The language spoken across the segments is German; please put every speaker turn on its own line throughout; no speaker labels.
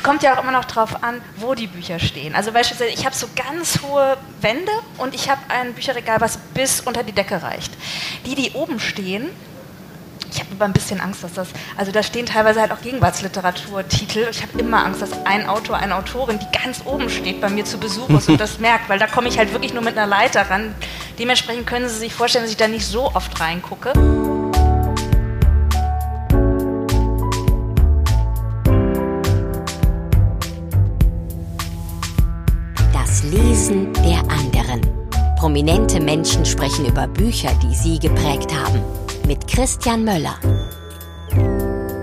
es kommt ja auch immer noch darauf an, wo die Bücher stehen. Also beispielsweise, ich habe so ganz hohe Wände und ich habe ein Bücherregal, was bis unter die Decke reicht. Die, die oben stehen, ich habe aber ein bisschen Angst, dass das, also da stehen teilweise halt auch Gegenwartsliteraturtitel. Ich habe immer Angst, dass ein Autor, eine Autorin, die ganz oben steht, bei mir zu Besuch ist und das merkt, weil da komme ich halt wirklich nur mit einer Leiter ran. Dementsprechend können Sie sich vorstellen, dass ich da nicht so oft reingucke.
Lesen der anderen. Prominente Menschen sprechen über Bücher, die sie geprägt haben mit Christian Möller.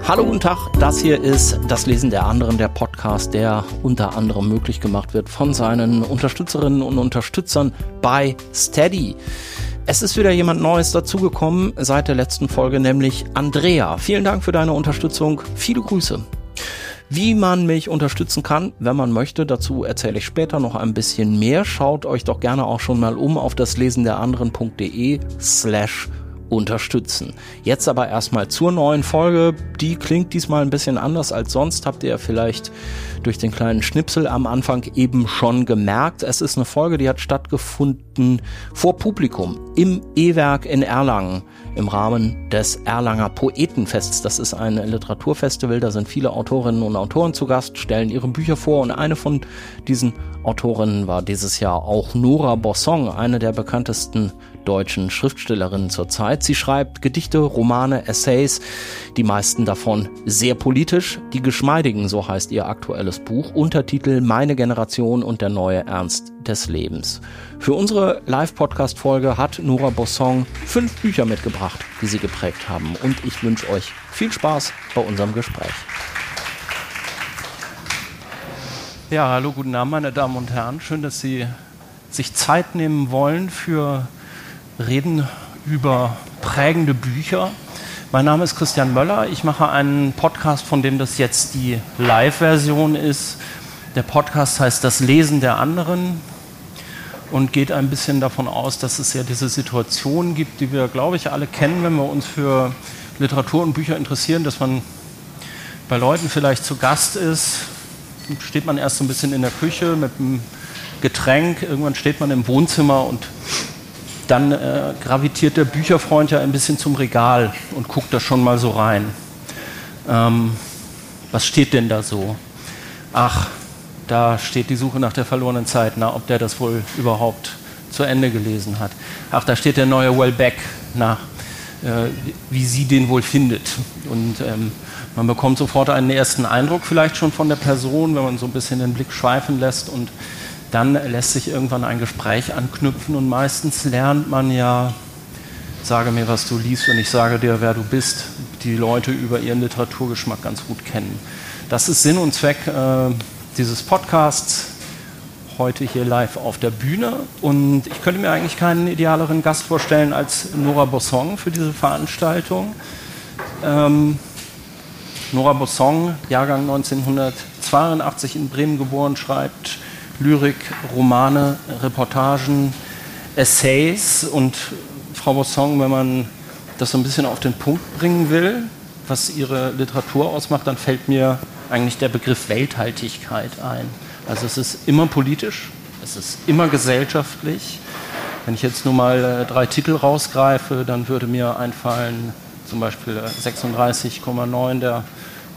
Hallo, guten Tag. Das hier ist das Lesen der anderen, der Podcast, der unter anderem möglich gemacht wird von seinen Unterstützerinnen und Unterstützern bei Steady. Es ist wieder jemand Neues dazugekommen seit der letzten Folge, nämlich Andrea. Vielen Dank für deine Unterstützung. Viele Grüße. Wie man mich unterstützen kann, wenn man möchte, dazu erzähle ich später noch ein bisschen mehr. Schaut euch doch gerne auch schon mal um auf das Lesen der anderen.de slash unterstützen. Jetzt aber erstmal zur neuen Folge. Die klingt diesmal ein bisschen anders als sonst, habt ihr ja vielleicht durch den kleinen Schnipsel am Anfang eben schon gemerkt. Es ist eine Folge, die hat stattgefunden vor Publikum im E-Werk in Erlangen im Rahmen des Erlanger Poetenfests. Das ist ein Literaturfestival, da sind viele Autorinnen und Autoren zu Gast, stellen ihre Bücher vor und eine von diesen Autorinnen war dieses Jahr auch Nora Bossong, eine der bekanntesten deutschen Schriftstellerinnen zurzeit. Sie schreibt Gedichte, Romane, Essays, die meisten davon sehr politisch. Die Geschmeidigen, so heißt ihr aktuelles Buch. Untertitel Meine Generation und der neue Ernst des Lebens. Für unsere Live-Podcast-Folge hat Nora Bossong fünf Bücher mitgebracht, die sie geprägt haben. Und ich wünsche euch viel Spaß bei unserem Gespräch. Ja, hallo, guten Abend, meine Damen und Herren. Schön, dass Sie sich Zeit nehmen wollen für Reden über prägende Bücher. Mein Name ist Christian Möller. Ich mache einen Podcast, von dem das jetzt die Live-Version ist. Der Podcast heißt Das Lesen der anderen und geht ein bisschen davon aus, dass es ja diese Situation gibt, die wir, glaube ich, alle kennen, wenn wir uns für Literatur und Bücher interessieren, dass man bei Leuten vielleicht zu Gast ist, steht man erst so ein bisschen in der Küche mit einem Getränk, irgendwann steht man im Wohnzimmer und dann äh, gravitiert der Bücherfreund ja ein bisschen zum Regal und guckt da schon mal so rein. Ähm, was steht denn da so? Ach, da steht die Suche nach der verlorenen Zeit. Na, ob der das wohl überhaupt zu Ende gelesen hat. Ach, da steht der neue Wellbeck. Na, äh, wie sie den wohl findet. Und ähm, man bekommt sofort einen ersten Eindruck vielleicht schon von der Person, wenn man so ein bisschen den Blick schweifen lässt und dann lässt sich irgendwann ein Gespräch anknüpfen und meistens lernt man ja, sage mir, was du liest und ich sage dir, wer du bist, die Leute über ihren Literaturgeschmack ganz gut kennen. Das ist Sinn und Zweck äh, dieses Podcasts heute hier live auf der Bühne und ich könnte mir eigentlich keinen idealeren Gast vorstellen als Nora Bossong für diese Veranstaltung. Ähm, Nora Bossong, Jahrgang 1982 in Bremen geboren, schreibt Lyrik, Romane, Reportagen, Essays und Frau Bossong, wenn man das so ein bisschen auf den Punkt bringen will, was ihre Literatur ausmacht, dann fällt mir eigentlich der Begriff Welthaltigkeit ein. Also es ist immer politisch, es ist immer gesellschaftlich. Wenn ich jetzt nur mal äh, drei Titel rausgreife, dann würde mir einfallen zum Beispiel 36,9 der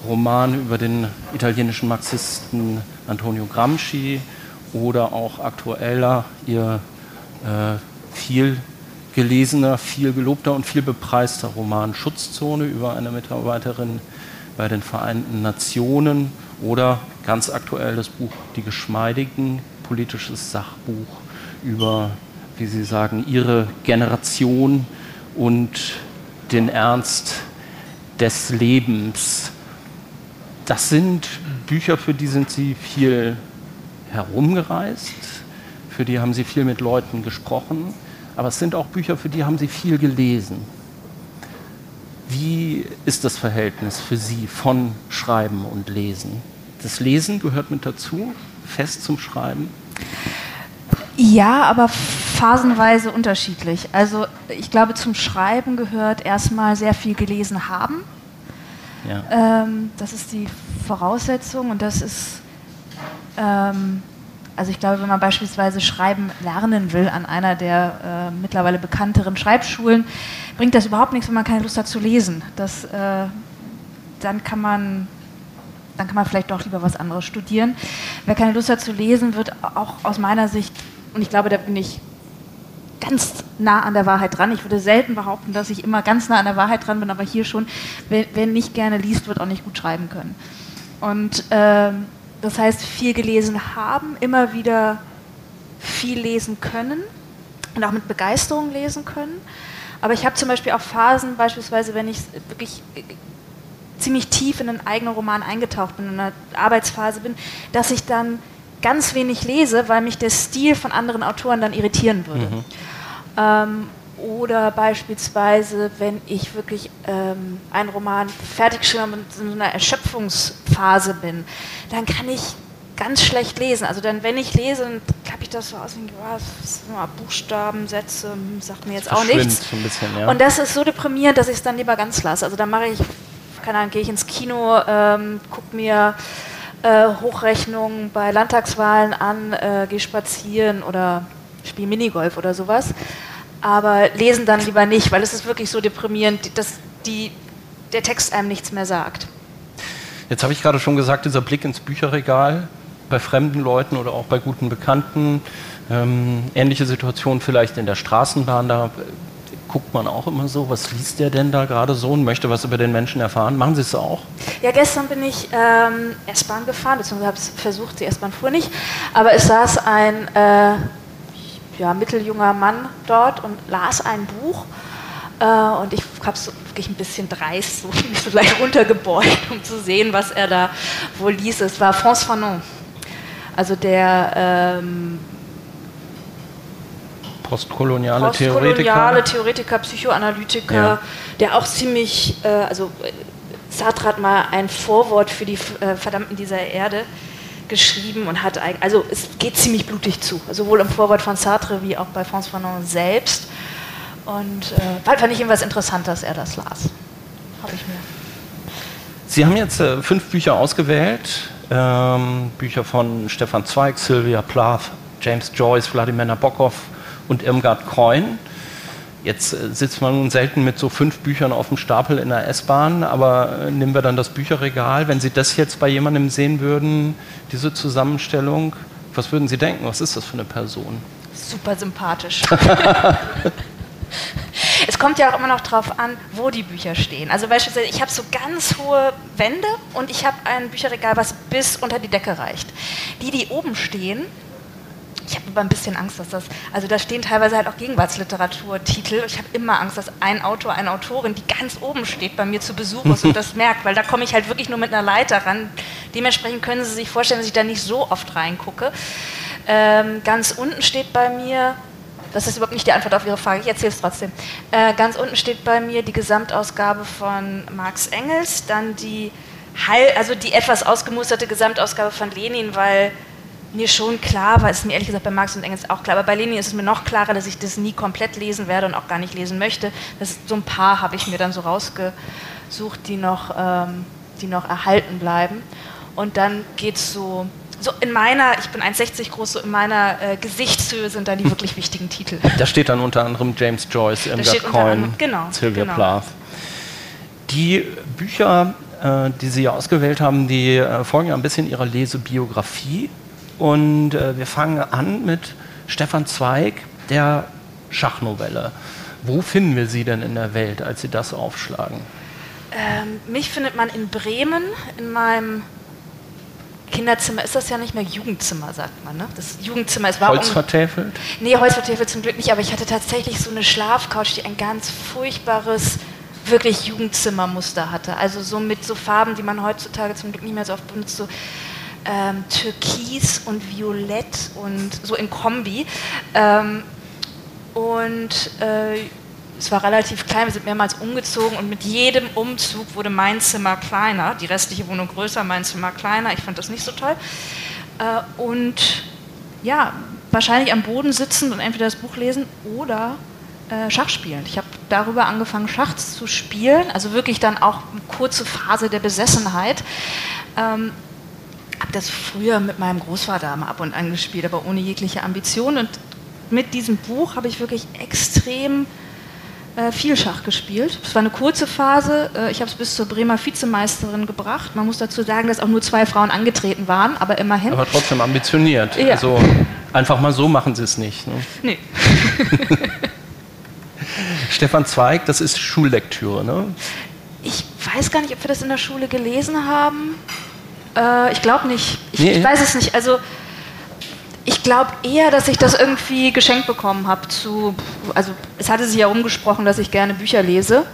Roman über den italienischen Marxisten Antonio Gramsci, oder auch aktueller ihr äh, viel gelesener, viel gelobter und viel bepreister Roman Schutzzone über eine Mitarbeiterin bei den Vereinten Nationen oder ganz aktuell das Buch Die Geschmeidigen, politisches Sachbuch über, wie Sie sagen, ihre Generation und den Ernst des Lebens. Das sind Bücher, für die sind Sie viel herumgereist, für die haben sie viel mit Leuten gesprochen, aber es sind auch Bücher, für die haben sie viel gelesen. Wie ist das Verhältnis für Sie von Schreiben und Lesen? Das Lesen gehört mit dazu, fest zum Schreiben?
Ja, aber phasenweise unterschiedlich. Also ich glaube, zum Schreiben gehört erstmal sehr viel gelesen haben Ja. Ähm, das ist die Voraussetzung und das ist, ähm, also ich glaube, wenn man beispielsweise Schreiben lernen will an einer der äh, mittlerweile bekannteren Schreibschulen, bringt das überhaupt nichts, wenn man keine Lust hat zu lesen. Das, äh, dann kann man dann kann man vielleicht doch lieber was anderes studieren. Wer keine Lust hat zu lesen, wird auch aus meiner Sicht, und ich glaube, da bin ich ganz nah an der Wahrheit dran. Ich würde selten behaupten, dass ich immer ganz nah an der Wahrheit dran bin, aber hier schon, wer, wer nicht gerne liest, wird auch nicht gut schreiben können. Und äh, das heißt, viel gelesen haben, immer wieder viel lesen können und auch mit Begeisterung lesen können. Aber ich habe zum Beispiel auch Phasen, beispielsweise, wenn ich wirklich ziemlich tief in einen eigenen Roman eingetaucht bin, in einer Arbeitsphase bin, dass ich dann ganz wenig lese, weil mich der Stil von anderen Autoren dann irritieren würde. Mhm. Ähm, oder beispielsweise, wenn ich wirklich ähm, einen Roman fertig geschrieben habe und in einer Erschöpfungsphase bin, dann kann ich ganz schlecht lesen. Also dann, wenn ich lese, dann klappe ich das so aus und ja, Buchstaben, Sätze, sagt mir jetzt auch nichts.
So bisschen, ja.
Und das ist so deprimierend, dass ich es dann lieber ganz lasse. Also dann mache ich, keine Ahnung, gehe ich ins Kino, ähm, gucke mir äh, Hochrechnungen bei Landtagswahlen an, äh, gehe spazieren oder spiele Minigolf oder sowas. Aber lesen dann lieber nicht, weil es ist wirklich so deprimierend, dass die, der Text einem nichts mehr sagt.
Jetzt habe ich gerade schon gesagt, dieser Blick ins Bücherregal bei fremden Leuten oder auch bei guten Bekannten. Ähm, ähnliche Situation vielleicht in der Straßenbahn, da guckt man auch immer so, was liest der denn da gerade so und möchte was über den Menschen erfahren. Machen Sie es auch?
Ja, gestern bin ich ähm, S-Bahn gefahren, beziehungsweise habe es versucht, die S-Bahn fuhr nicht, aber es saß ein äh, ja, mitteljunger Mann dort und las ein Buch. Äh, und ich habe es so wirklich ein bisschen dreist, so, mich so leicht runtergebeugt, um zu sehen, was er da wohl liest. Es war François Fanon, also der ähm,
postkoloniale,
postkoloniale Theoretiker. Theoretiker, Psychoanalytiker, ja. der auch ziemlich, äh, also Sartre hat mal ein Vorwort für die äh, Verdammten dieser Erde geschrieben und hat, also es geht ziemlich blutig zu, sowohl im Vorwort von Sartre wie auch bei François Fanon selbst. Und äh, fand ich irgendwas interessant, dass er das las. Habe ich mir.
Sie haben jetzt äh, fünf Bücher ausgewählt. Ähm, Bücher von Stefan Zweig, Sylvia Plath, James Joyce, Wladimir Nabokov, und Irmgard Kreun. Jetzt äh, sitzt man nun selten mit so fünf Büchern auf dem Stapel in der S-Bahn, aber äh, nehmen wir dann das Bücherregal. Wenn Sie das jetzt bei jemandem sehen würden, diese Zusammenstellung, was würden Sie denken? Was ist das für eine Person?
Super sympathisch. es kommt ja auch immer noch darauf an, wo die Bücher stehen. Also beispielsweise, ich habe so ganz hohe Wände und ich habe ein Bücherregal, was bis unter die Decke reicht. Die, die oben stehen, ich habe aber ein bisschen Angst, dass das, also da stehen teilweise halt auch Gegenwartsliteraturtitel. Ich habe immer Angst, dass ein Autor, eine Autorin, die ganz oben steht, bei mir zu Besuch ist und das merkt, weil da komme ich halt wirklich nur mit einer Leiter ran. Dementsprechend können Sie sich vorstellen, dass ich da nicht so oft reingucke. Ähm, ganz unten steht bei mir, das ist überhaupt nicht die Antwort auf Ihre Frage, ich erzähle es trotzdem. Äh, ganz unten steht bei mir die Gesamtausgabe von Marx Engels, dann die, also die etwas ausgemusterte Gesamtausgabe von Lenin, weil mir schon klar war, ist mir ehrlich gesagt bei Marx und Engels auch klar, aber bei Lenin ist es mir noch klarer, dass ich das nie komplett lesen werde und auch gar nicht lesen möchte. Das, so ein paar habe ich mir dann so rausgesucht, die noch, ähm, die noch erhalten bleiben. Und dann geht es so, so in meiner, ich bin 1,60 groß, so in meiner äh, Gesichtshöhe sind da die wirklich wichtigen Titel.
Da steht dann unter anderem James Joyce, Irmgard Coyne, genau, Sylvia genau. Plath. Die Bücher, äh, die Sie ausgewählt haben, die äh, folgen ja ein bisschen Ihrer Lesebiografie. Und äh, wir fangen an mit Stefan Zweig, der Schachnovelle. Wo finden wir sie denn in der Welt, als Sie das aufschlagen?
Ähm, mich findet man in Bremen, in meinem Kinderzimmer ist das ja nicht mehr Jugendzimmer, sagt man. Ne? Das Jugendzimmer ist
war?
Um, nee, Holzvertäfelt zum Glück nicht, aber ich hatte tatsächlich so eine Schlafcouch, die ein ganz furchtbares, wirklich Jugendzimmermuster hatte. Also so mit so Farben, die man heutzutage zum Glück nicht mehr so oft benutzt, so ähm, Türkis und Violett und so in Kombi. Ähm, und äh, es war relativ klein, wir sind mehrmals umgezogen und mit jedem Umzug wurde mein Zimmer kleiner, die restliche Wohnung größer, mein Zimmer kleiner. Ich fand das nicht so toll. Äh, und ja, wahrscheinlich am Boden sitzen und entweder das Buch lesen oder äh, Schachspielen. Ich habe darüber angefangen, Schach zu spielen, also wirklich dann auch eine kurze Phase der Besessenheit. Ähm, habe das früher mit meinem Großvater mal ab und an gespielt, aber ohne jegliche Ambition. Und mit diesem Buch habe ich wirklich extrem äh, viel Schach gespielt. Es war eine kurze Phase. Äh, ich habe es bis zur Bremer Vizemeisterin gebracht. Man muss dazu sagen, dass auch nur zwei Frauen angetreten waren, aber immerhin.
Aber trotzdem ambitioniert. Ja. Also einfach mal so machen sie es nicht. Ne? Nee. Stefan Zweig, das ist Schullektüre, ne?
Ich weiß gar nicht, ob wir das in der Schule gelesen haben. Äh, ich glaube nicht. Ich, nee, ich weiß es nicht. Also ich glaube eher, dass ich das irgendwie geschenkt bekommen habe zu, also es hatte sich ja umgesprochen, dass ich gerne Bücher lese.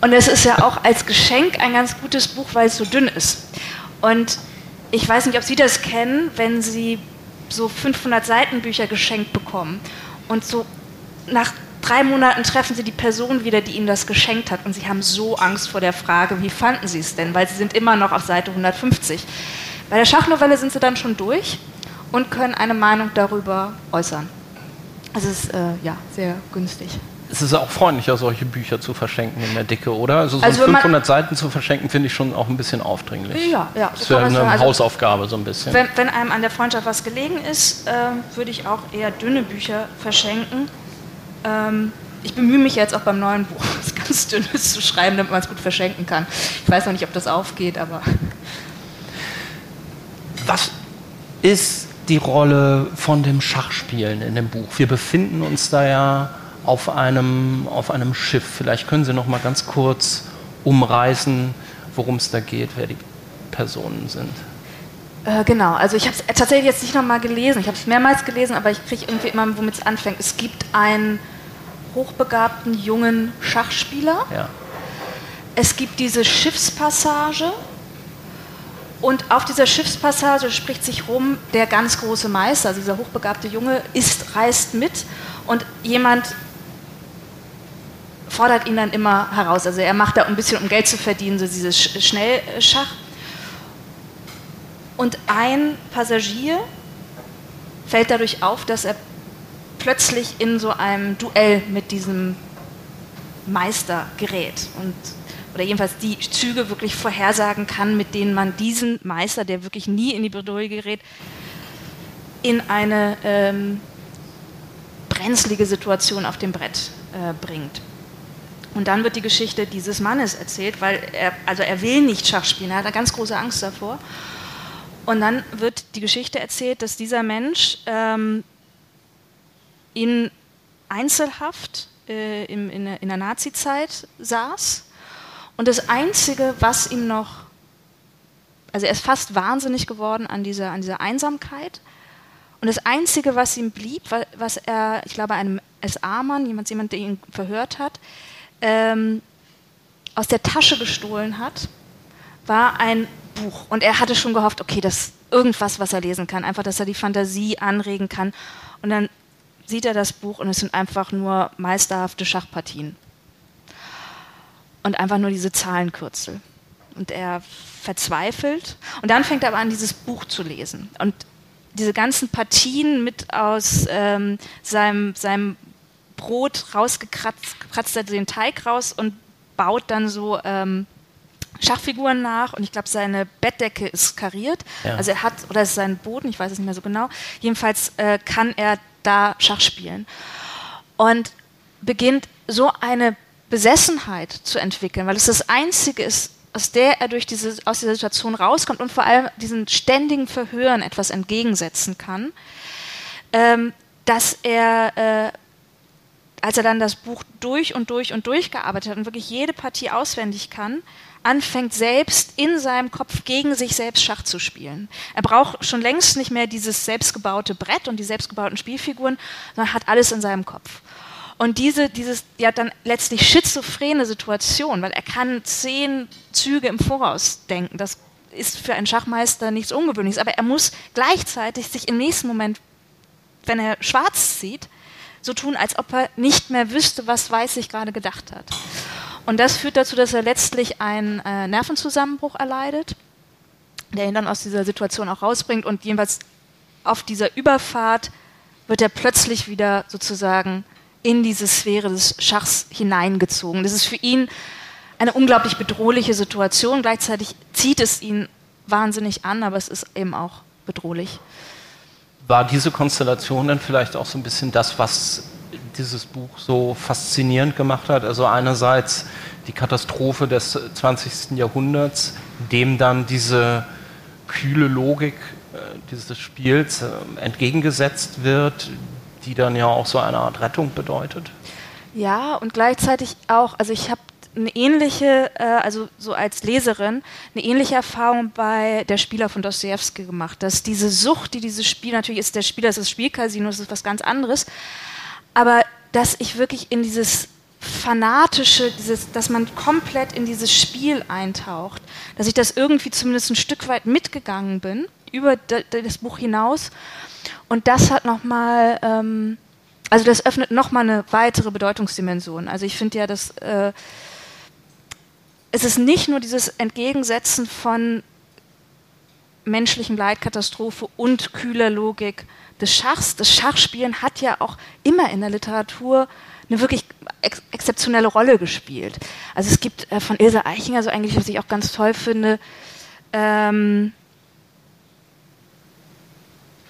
Und es ist ja auch als Geschenk ein ganz gutes Buch, weil es so dünn ist. Und ich weiß nicht, ob Sie das kennen, wenn Sie so 500 Seiten Bücher geschenkt bekommen und so nach drei Monaten treffen Sie die Person wieder, die Ihnen das geschenkt hat und Sie haben so Angst vor der Frage, wie fanden Sie es denn, weil Sie sind immer noch auf Seite 150. Bei der Schachnovelle sind Sie dann schon durch und können eine Meinung darüber äußern. Also es ist äh, ja sehr günstig.
Es ist auch freundlicher, solche Bücher zu verschenken in der Dicke, oder? Also so also 500 Seiten zu verschenken, finde ich schon auch ein bisschen aufdringlich.
Ja, ja.
Das ist ja eine also, Hausaufgabe so ein bisschen.
Wenn, wenn, einem an der Freundschaft was gelegen ist, äh, würde ich auch eher dünne Bücher verschenken. Ähm, ich bemühe mich jetzt auch beim neuen Buch, was ganz dünnes zu schreiben, damit man es gut verschenken kann. Ich weiß noch nicht, ob das aufgeht, aber...
Was ist die Rolle von dem Schachspielen in dem Buch? Wir befinden uns da ja auf einem, auf einem Schiff. Vielleicht können Sie noch mal ganz kurz umreißen, worum es da geht, wer die Personen sind.
Äh, genau, also ich habe es tatsächlich jetzt nicht noch mal gelesen. Ich habe es mehrmals gelesen, aber ich kriege irgendwie immer, womit es anfängt. Es gibt einen hochbegabten jungen Schachspieler. Ja. Es gibt diese Schiffspassage, und auf dieser Schiffspassage spricht sich rum, der ganz große Meister, also dieser hochbegabte Junge, ist, reist mit und jemand fordert ihn dann immer heraus. Also er macht da ein bisschen, um Geld zu verdienen, so dieses Schnellschach. Und ein Passagier fällt dadurch auf, dass er plötzlich in so einem Duell mit diesem Meister gerät. Und oder jedenfalls die Züge wirklich vorhersagen kann, mit denen man diesen Meister, der wirklich nie in die Bredouille gerät, in eine ähm, brenzlige Situation auf dem Brett äh, bringt. Und dann wird die Geschichte dieses Mannes erzählt, weil er, also er will nicht Schach spielen, er hat eine ganz große Angst davor. Und dann wird die Geschichte erzählt, dass dieser Mensch ähm, in Einzelhaft äh, im, in, in der Nazi-Zeit saß und das Einzige, was ihm noch, also er ist fast wahnsinnig geworden an dieser, an dieser Einsamkeit. Und das Einzige, was ihm blieb, was er, ich glaube, einem SA-Mann, jemand, jemand, der ihn verhört hat, ähm, aus der Tasche gestohlen hat, war ein Buch. Und er hatte schon gehofft, okay, das irgendwas, was er lesen kann, einfach, dass er die Fantasie anregen kann. Und dann sieht er das Buch und es sind einfach nur meisterhafte Schachpartien und einfach nur diese Zahlenkürzel. Und er verzweifelt und dann fängt er aber an, dieses Buch zu lesen. Und diese ganzen Partien mit aus ähm, seinem, seinem Brot rausgekratzt, kratzt er den Teig raus und baut dann so ähm, Schachfiguren nach und ich glaube, seine Bettdecke ist kariert. Ja. Also er hat, oder es ist sein Boden, ich weiß es nicht mehr so genau. Jedenfalls äh, kann er da Schach spielen. Und beginnt so eine Besessenheit zu entwickeln, weil es das Einzige ist, aus der er durch diese, aus dieser Situation rauskommt und vor allem diesen ständigen Verhören etwas entgegensetzen kann, ähm, dass er, äh, als er dann das Buch durch und durch und durchgearbeitet hat und wirklich jede Partie auswendig kann, anfängt selbst in seinem Kopf gegen sich selbst Schach zu spielen. Er braucht schon längst nicht mehr dieses selbstgebaute Brett und die selbstgebauten Spielfiguren, sondern hat alles in seinem Kopf. Und diese, dieses, ja dann letztlich schizophrene Situation, weil er kann zehn Züge im Voraus denken, das ist für einen Schachmeister nichts Ungewöhnliches, aber er muss gleichzeitig sich im nächsten Moment, wenn er schwarz sieht, so tun, als ob er nicht mehr wüsste, was Weiß sich gerade gedacht hat. Und das führt dazu, dass er letztlich einen äh, Nervenzusammenbruch erleidet, der ihn dann aus dieser Situation auch rausbringt und jedenfalls auf dieser Überfahrt wird er plötzlich wieder sozusagen in diese Sphäre des Schachs hineingezogen. Das ist für ihn eine unglaublich bedrohliche Situation. Gleichzeitig zieht es ihn wahnsinnig an, aber es ist eben auch bedrohlich.
War diese Konstellation dann vielleicht auch so ein bisschen das, was dieses Buch so faszinierend gemacht hat? Also einerseits die Katastrophe des 20. Jahrhunderts, dem dann diese kühle Logik äh, dieses Spiels äh, entgegengesetzt wird, die dann ja auch so eine Art Rettung bedeutet.
Ja, und gleichzeitig auch, also ich habe eine ähnliche, äh, also so als Leserin, eine ähnliche Erfahrung bei der Spieler von Dostoevsky gemacht, dass diese Sucht, die dieses Spiel, natürlich ist der Spieler, ist das Spielcasino, das ist was ganz anderes, aber dass ich wirklich in dieses fanatische, dieses, dass man komplett in dieses Spiel eintaucht, dass ich das irgendwie zumindest ein Stück weit mitgegangen bin, über das Buch hinaus. Und das hat nochmal, ähm, also das öffnet nochmal eine weitere Bedeutungsdimension. Also ich finde ja, dass äh, es ist nicht nur dieses Entgegensetzen von menschlichem Leid, Katastrophe und kühler Logik des Schachs. Das Schachspielen hat ja auch immer in der Literatur eine wirklich ex exzeptionelle Rolle gespielt. Also es gibt äh, von Ilse Eichinger, so eigentlich, was ich auch ganz toll finde, ähm,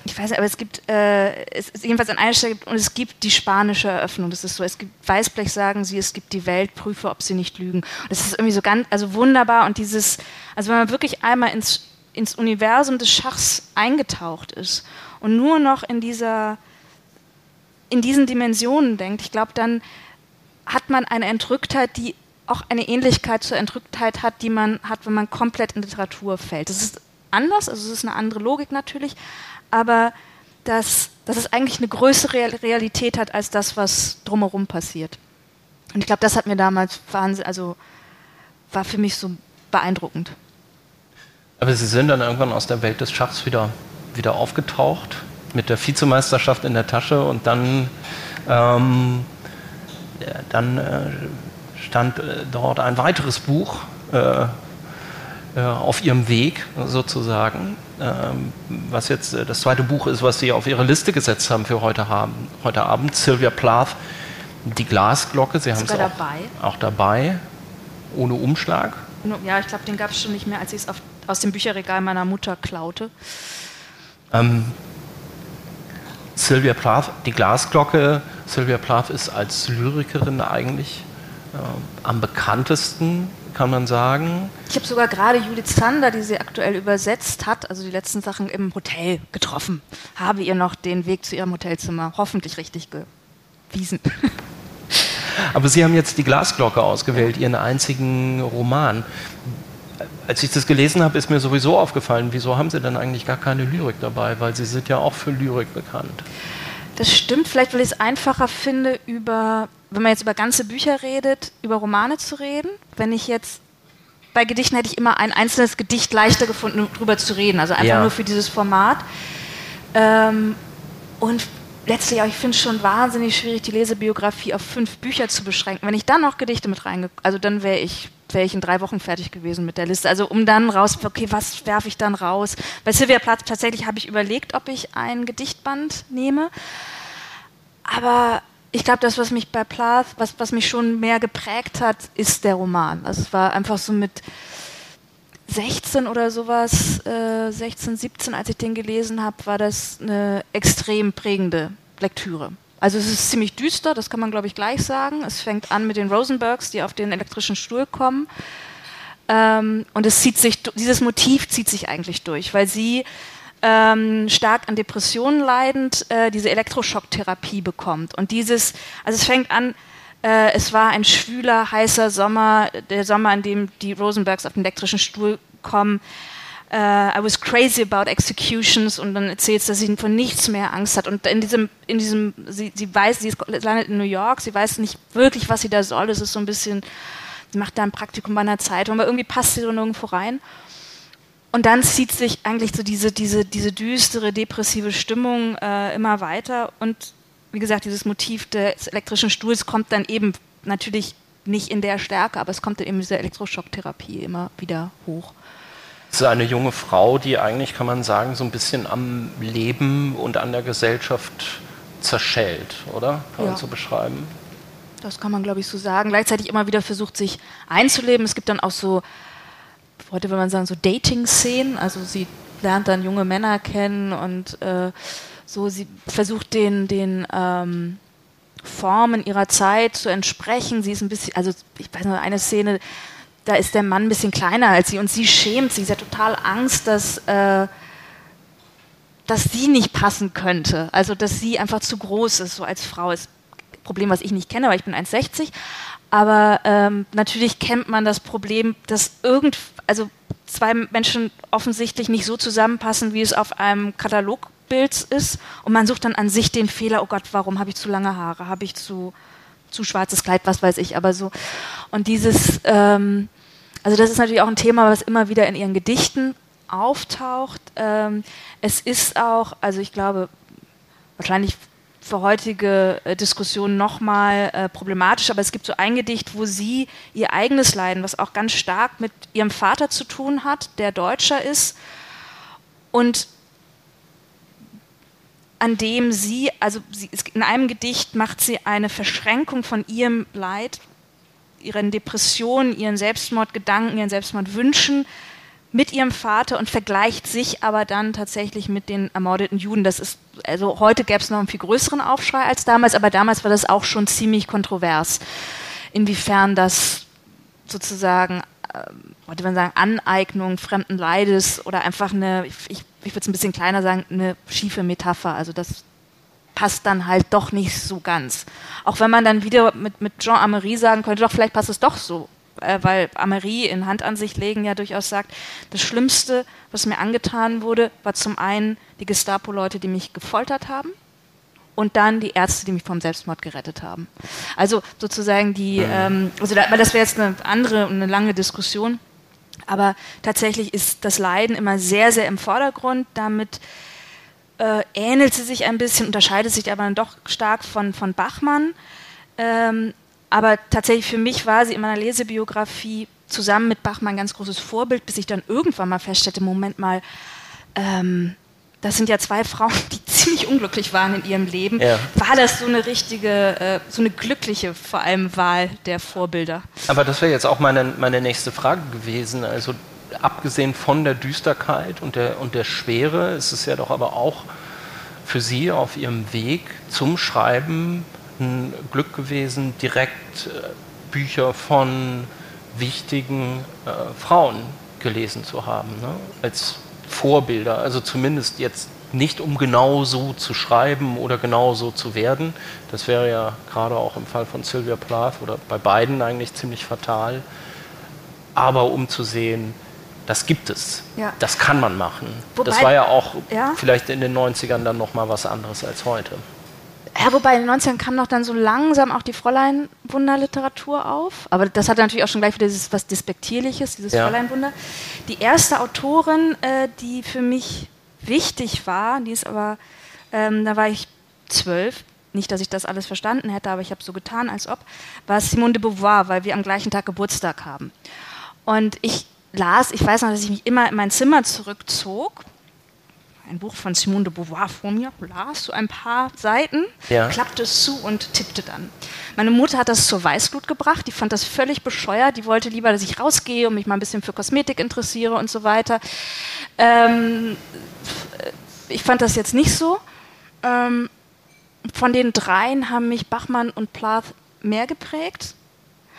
ich weiß nicht, aber es gibt, äh, es ist jedenfalls an einer Stelle, und es gibt die spanische Eröffnung. Das ist so, es gibt Weißblech, sagen sie, es gibt die Welt, prüfe, ob sie nicht lügen. Und das ist irgendwie so ganz, also wunderbar. Und dieses, also wenn man wirklich einmal ins, ins Universum des Schachs eingetaucht ist und nur noch in dieser, in diesen Dimensionen denkt, ich glaube, dann hat man eine Entrücktheit, die auch eine Ähnlichkeit zur Entrücktheit hat, die man hat, wenn man komplett in Literatur fällt. Das ist anders, also es ist eine andere Logik natürlich, aber dass, dass es eigentlich eine größere Realität hat als das, was drumherum passiert. Und ich glaube, das hat mir damals Wahnsinn, also war für mich so beeindruckend.
Aber Sie sind dann irgendwann aus der Welt des Schachs wieder, wieder aufgetaucht, mit der Vizemeisterschaft in der Tasche und dann, ähm, dann äh, stand äh, dort ein weiteres Buch äh, äh, auf ihrem Weg sozusagen, ähm, was jetzt äh, das zweite Buch ist, was Sie auf Ihre Liste gesetzt haben für heute, haben, heute Abend, Sylvia Plath, Die Glasglocke. Sie haben es auch dabei. auch dabei, ohne Umschlag.
Ja, ich glaube, den gab es schon nicht mehr, als ich es aus dem Bücherregal meiner Mutter klaute.
Ähm, Sylvia Plath, Die Glasglocke. Sylvia Plath ist als Lyrikerin eigentlich äh, am bekanntesten kann man sagen.
Ich habe sogar gerade Judith Zander, die sie aktuell übersetzt hat, also die letzten Sachen im Hotel getroffen. Habe ihr noch den Weg zu ihrem Hotelzimmer hoffentlich richtig gewiesen.
Aber Sie haben jetzt die Glasglocke ausgewählt, Ihren einzigen Roman. Als ich das gelesen habe, ist mir sowieso aufgefallen, wieso haben Sie denn eigentlich gar keine Lyrik dabei? Weil Sie sind ja auch für Lyrik bekannt.
Das stimmt, vielleicht weil ich es einfacher finde, über wenn man jetzt über ganze Bücher redet, über Romane zu reden. Wenn ich jetzt bei Gedichten hätte ich immer ein einzelnes Gedicht leichter gefunden, darüber zu reden. Also einfach ja. nur für dieses Format. Ähm, und letztlich auch, ich finde es schon wahnsinnig schwierig, die Lesebiografie auf fünf Bücher zu beschränken. Wenn ich dann noch Gedichte mit reinge... Also dann wäre ich, wär ich in drei Wochen fertig gewesen mit der Liste. Also um dann raus, okay, was werfe ich dann raus? Bei Sylvia Plath tatsächlich habe ich überlegt, ob ich ein Gedichtband nehme. Aber ich glaube, das, was mich bei Plath, was, was mich schon mehr geprägt hat, ist der Roman. Also es war einfach so mit 16 oder sowas, äh, 16, 17, als ich den gelesen habe, war das eine extrem prägende Lektüre. Also es ist ziemlich düster, das kann man glaube ich gleich sagen. Es fängt an mit den Rosenbergs, die auf den elektrischen Stuhl kommen. Ähm, und es zieht sich, dieses Motiv zieht sich eigentlich durch, weil sie ähm, stark an Depressionen leidend äh, diese Elektroschocktherapie bekommt. Und dieses, also es fängt an, äh, es war ein schwüler, heißer Sommer, der Sommer, an dem die Rosenbergs auf den elektrischen Stuhl kommen. Uh, I was crazy about executions und dann erzählt sie, dass sie von nichts mehr Angst hat. Und in diesem, in diesem, sie, sie weiß, sie ist, landet in New York, sie weiß nicht wirklich, was sie da soll. Das ist so ein bisschen, sie macht da ein Praktikum bei einer Zeitung, aber irgendwie passt sie so nirgendwo rein. Und dann zieht sich eigentlich so diese, diese, diese düstere, depressive Stimmung äh, immer weiter. Und wie gesagt, dieses Motiv des elektrischen Stuhls kommt dann eben natürlich nicht in der Stärke, aber es kommt dann eben in dieser Elektroschocktherapie immer wieder hoch.
Es ist eine junge Frau, die eigentlich, kann man sagen, so ein bisschen am Leben und an der Gesellschaft zerschellt, oder? Kann
Ja.
man so beschreiben?
Das kann man, glaube ich, so sagen. Gleichzeitig immer wieder versucht, sich einzuleben. Es gibt dann auch so, heute würde man sagen, so Dating-Szenen. Also sie lernt dann junge Männer kennen und äh, so, sie versucht den, den ähm, Formen ihrer Zeit zu entsprechen. Sie ist ein bisschen, also ich weiß noch, eine Szene, da ist der Mann ein bisschen kleiner als sie und sie schämt sich. Sie hat total Angst, dass, äh, dass sie nicht passen könnte. Also, dass sie einfach zu groß ist, so als Frau. Ist ein Problem, was ich nicht kenne, weil ich bin 1,60. Aber ähm, natürlich kennt man das Problem, dass irgend, also zwei Menschen offensichtlich nicht so zusammenpassen, wie es auf einem Katalogbild ist. Und man sucht dann an sich den Fehler, oh Gott, warum habe ich zu lange Haare? Habe ich zu, zu schwarzes Kleid, was weiß ich, aber so. Und dieses, ähm, also das ist natürlich auch ein Thema, was immer wieder in ihren Gedichten auftaucht. Ähm, es ist auch, also ich glaube, wahrscheinlich für heutige äh, Diskussionen nochmal äh, problematisch, aber es gibt so ein Gedicht, wo sie ihr eigenes Leiden, was auch ganz stark mit ihrem Vater zu tun hat, der Deutscher ist, und an dem sie, also sie, in einem Gedicht macht sie eine Verschränkung von ihrem Leid, ihren Depressionen, ihren Selbstmordgedanken, ihren Selbstmordwünschen mit ihrem Vater und vergleicht sich aber dann tatsächlich mit den ermordeten Juden. Das ist, also heute gäbe es noch einen viel größeren Aufschrei als damals, aber damals war das auch schon ziemlich kontrovers, inwiefern das sozusagen, wollte man sagen, Aneignung fremden Leides oder einfach eine, ich, ich, würde es ein bisschen kleiner sagen, eine schiefe Metapher. Also das passt dann halt doch nicht so ganz. Auch wenn man dann wieder mit, mit Jean Amery sagen könnte, doch, vielleicht passt es doch so. Äh, weil Amery in Handansicht legen ja durchaus sagt, das Schlimmste, was mir angetan wurde, war zum einen die Gestapo-Leute, die mich gefoltert haben und dann die Ärzte, die mich vom Selbstmord gerettet haben. Also sozusagen die, ähm, also da, aber das wäre jetzt eine andere und eine lange Diskussion. Aber tatsächlich ist das Leiden immer sehr, sehr im Vordergrund. Damit äh, ähnelt sie sich ein bisschen, unterscheidet sich aber dann doch stark von, von Bachmann. Ähm, aber tatsächlich für mich war sie in meiner Lesebiografie zusammen mit Bachmann ein ganz großes Vorbild, bis ich dann irgendwann mal feststellte, Moment mal, ähm, das sind ja zwei Frauen, die ziemlich unglücklich waren in ihrem Leben.
Ja.
War das so eine richtige, äh, so eine glückliche vor allem Wahl der Vorbilder?
Aber das wäre jetzt auch meine, meine nächste Frage gewesen. Also abgesehen von der Düsterkeit und der, und der Schwere ist es ja doch aber auch für Sie auf Ihrem Weg zum Schreiben ein Glück gewesen, direkt äh, Bücher von wichtigen äh, Frauen gelesen zu haben, ne? als Vorbilder. Also zumindest jetzt nicht, um genau so zu schreiben oder genau so zu werden. Das wäre ja gerade auch im Fall von Sylvia Plath oder bei beiden eigentlich ziemlich fatal. Aber um zu sehen, das gibt es.
Ja.
Das kann man machen. das
Wobei-
war ja auch
Ja.
vielleicht in den 90ern dann nochmal was anderes als heute.
Ja, wobei in den 90ern kam noch dann so langsam auch die Fräulein-Wunder-Literatur auf. Aber das hatte natürlich auch schon gleich wieder dieses was Despektierliches, dieses
Ja.
Fräulein-Wunder. Die erste Autorin, äh, die für mich wichtig war, die ist aber, ähm, da war ich zwölf, nicht, dass ich das alles verstanden hätte, aber ich habe so getan, als ob, war Simone de Beauvoir, weil wir am gleichen Tag Geburtstag haben. Und ich las, ich weiß noch, dass ich mich immer in mein Zimmer zurückzog ein Buch von Simone de Beauvoir vor mir, las so ein paar Seiten,
Ja.
klappte es zu und tippte dann. Meine Mutter hat das zur Weißglut gebracht, die fand das völlig bescheuert, die wollte lieber, dass ich rausgehe und mich mal ein bisschen für Kosmetik interessiere und so weiter. Ähm, ich fand das jetzt nicht so. Ähm, von den dreien haben mich Bachmann und Plath mehr geprägt.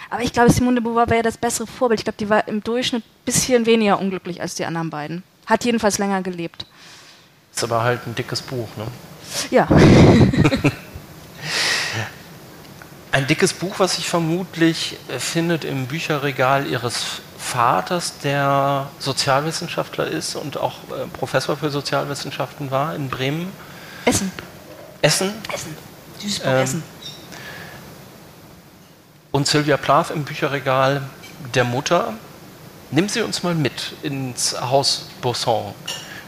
Aber ich glaube, Simone de Beauvoir wäre das bessere Vorbild. Ich glaube, die war im Durchschnitt ein bisschen weniger unglücklich als die anderen beiden. Hat jedenfalls länger gelebt.
Ist aber halt ein dickes Buch. Ne?
Ja.
Ein dickes Buch, was sich vermutlich äh, findet im Bücherregal Ihres Vaters, der Sozialwissenschaftler ist und auch äh, Professor für Sozialwissenschaften war in Bremen.
Essen.
Essen
Essen. Duisburg
Ähm,
Essen.
und Sylvia Plath im Bücherregal der Mutter. Nehmen Sie uns mal mit ins Haus Bousson.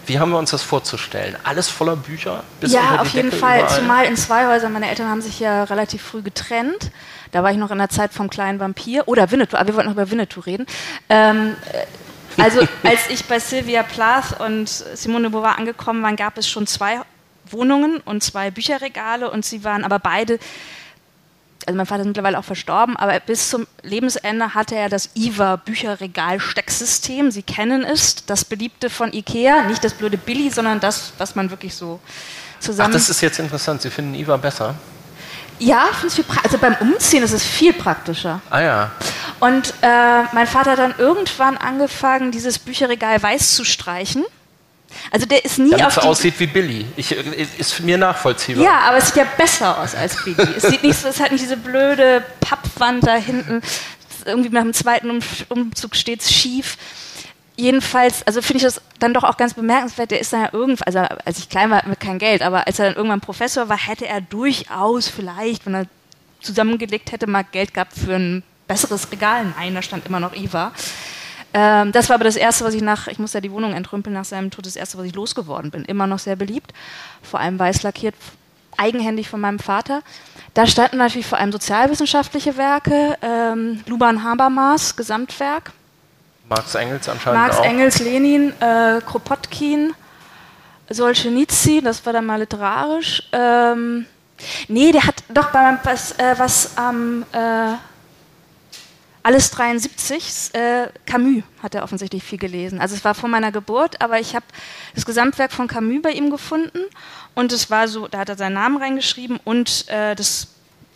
Wie haben wir uns das vorzustellen? Alles voller Bücher? bis
Ja, auf jeden
Decke
Fall.
überall?
Zumal in zwei Häusern. Meine Eltern haben sich ja relativ früh getrennt. Da war ich noch in der Zeit vom kleinen Vampir. Oder Winnetou. Aber wir wollten noch über Winnetou reden. Ähm, äh, also, als ich bei Sylvia Plath und Simone de Beauvoir angekommen war, gab es schon zwei Wohnungen und zwei Bücherregale und sie waren aber beide also mein Vater ist mittlerweile auch verstorben, aber bis zum Lebensende hatte er das IWA Bücherregal-Stecksystem. Sie kennen es, das beliebte von Ikea, nicht das blöde Billy, sondern das, was man wirklich so zusammen.
Ach, das ist jetzt interessant. Sie finden IWA besser?
Ja, ich es also beim Umziehen ist es viel praktischer.
Ah ja.
Und äh, mein Vater hat dann irgendwann angefangen, dieses Bücherregal weiß zu streichen. Also der ist nie
Damit
auf
es aussieht wie Billy. Ich, ist mir nachvollziehbar.
Ja, aber es sieht ja besser aus als Billy. es sieht nicht so, es hat nicht diese blöde Pappwand da hinten. Irgendwie nach dem zweiten um Umzug steht es schief. Jedenfalls, also finde ich das dann doch auch ganz bemerkenswert. Der ist dann ja irgendwann, also als ich klein war, hatten wir kein Geld, aber als er dann irgendwann Professor war, hätte er durchaus vielleicht, wenn er zusammengelegt hätte, mal Geld gehabt für ein besseres Regal. Nein, da stand immer noch Iva. Ähm, das war aber das Erste, was ich nach, ich muss ja die Wohnung entrümpeln nach seinem Tod, das Erste, was ich losgeworden bin. Immer noch sehr beliebt, vor allem weiß lackiert, eigenhändig von meinem Vater. Da standen natürlich vor allem sozialwissenschaftliche Werke, ähm, Luban Habermas, Gesamtwerk.
Marx Engels anscheinend
Marx
auch.
Engels, Lenin, äh, Kropotkin, Solzhenitsyn, das war dann mal literarisch. Ähm, nee, der hat doch bei meinem, was, äh, was am äh, alles 73, äh, Camus hat er offensichtlich viel gelesen. Also es war vor meiner Geburt, aber ich habe das Gesamtwerk von Camus bei ihm gefunden und es war so, da hat er seinen Namen reingeschrieben und äh, das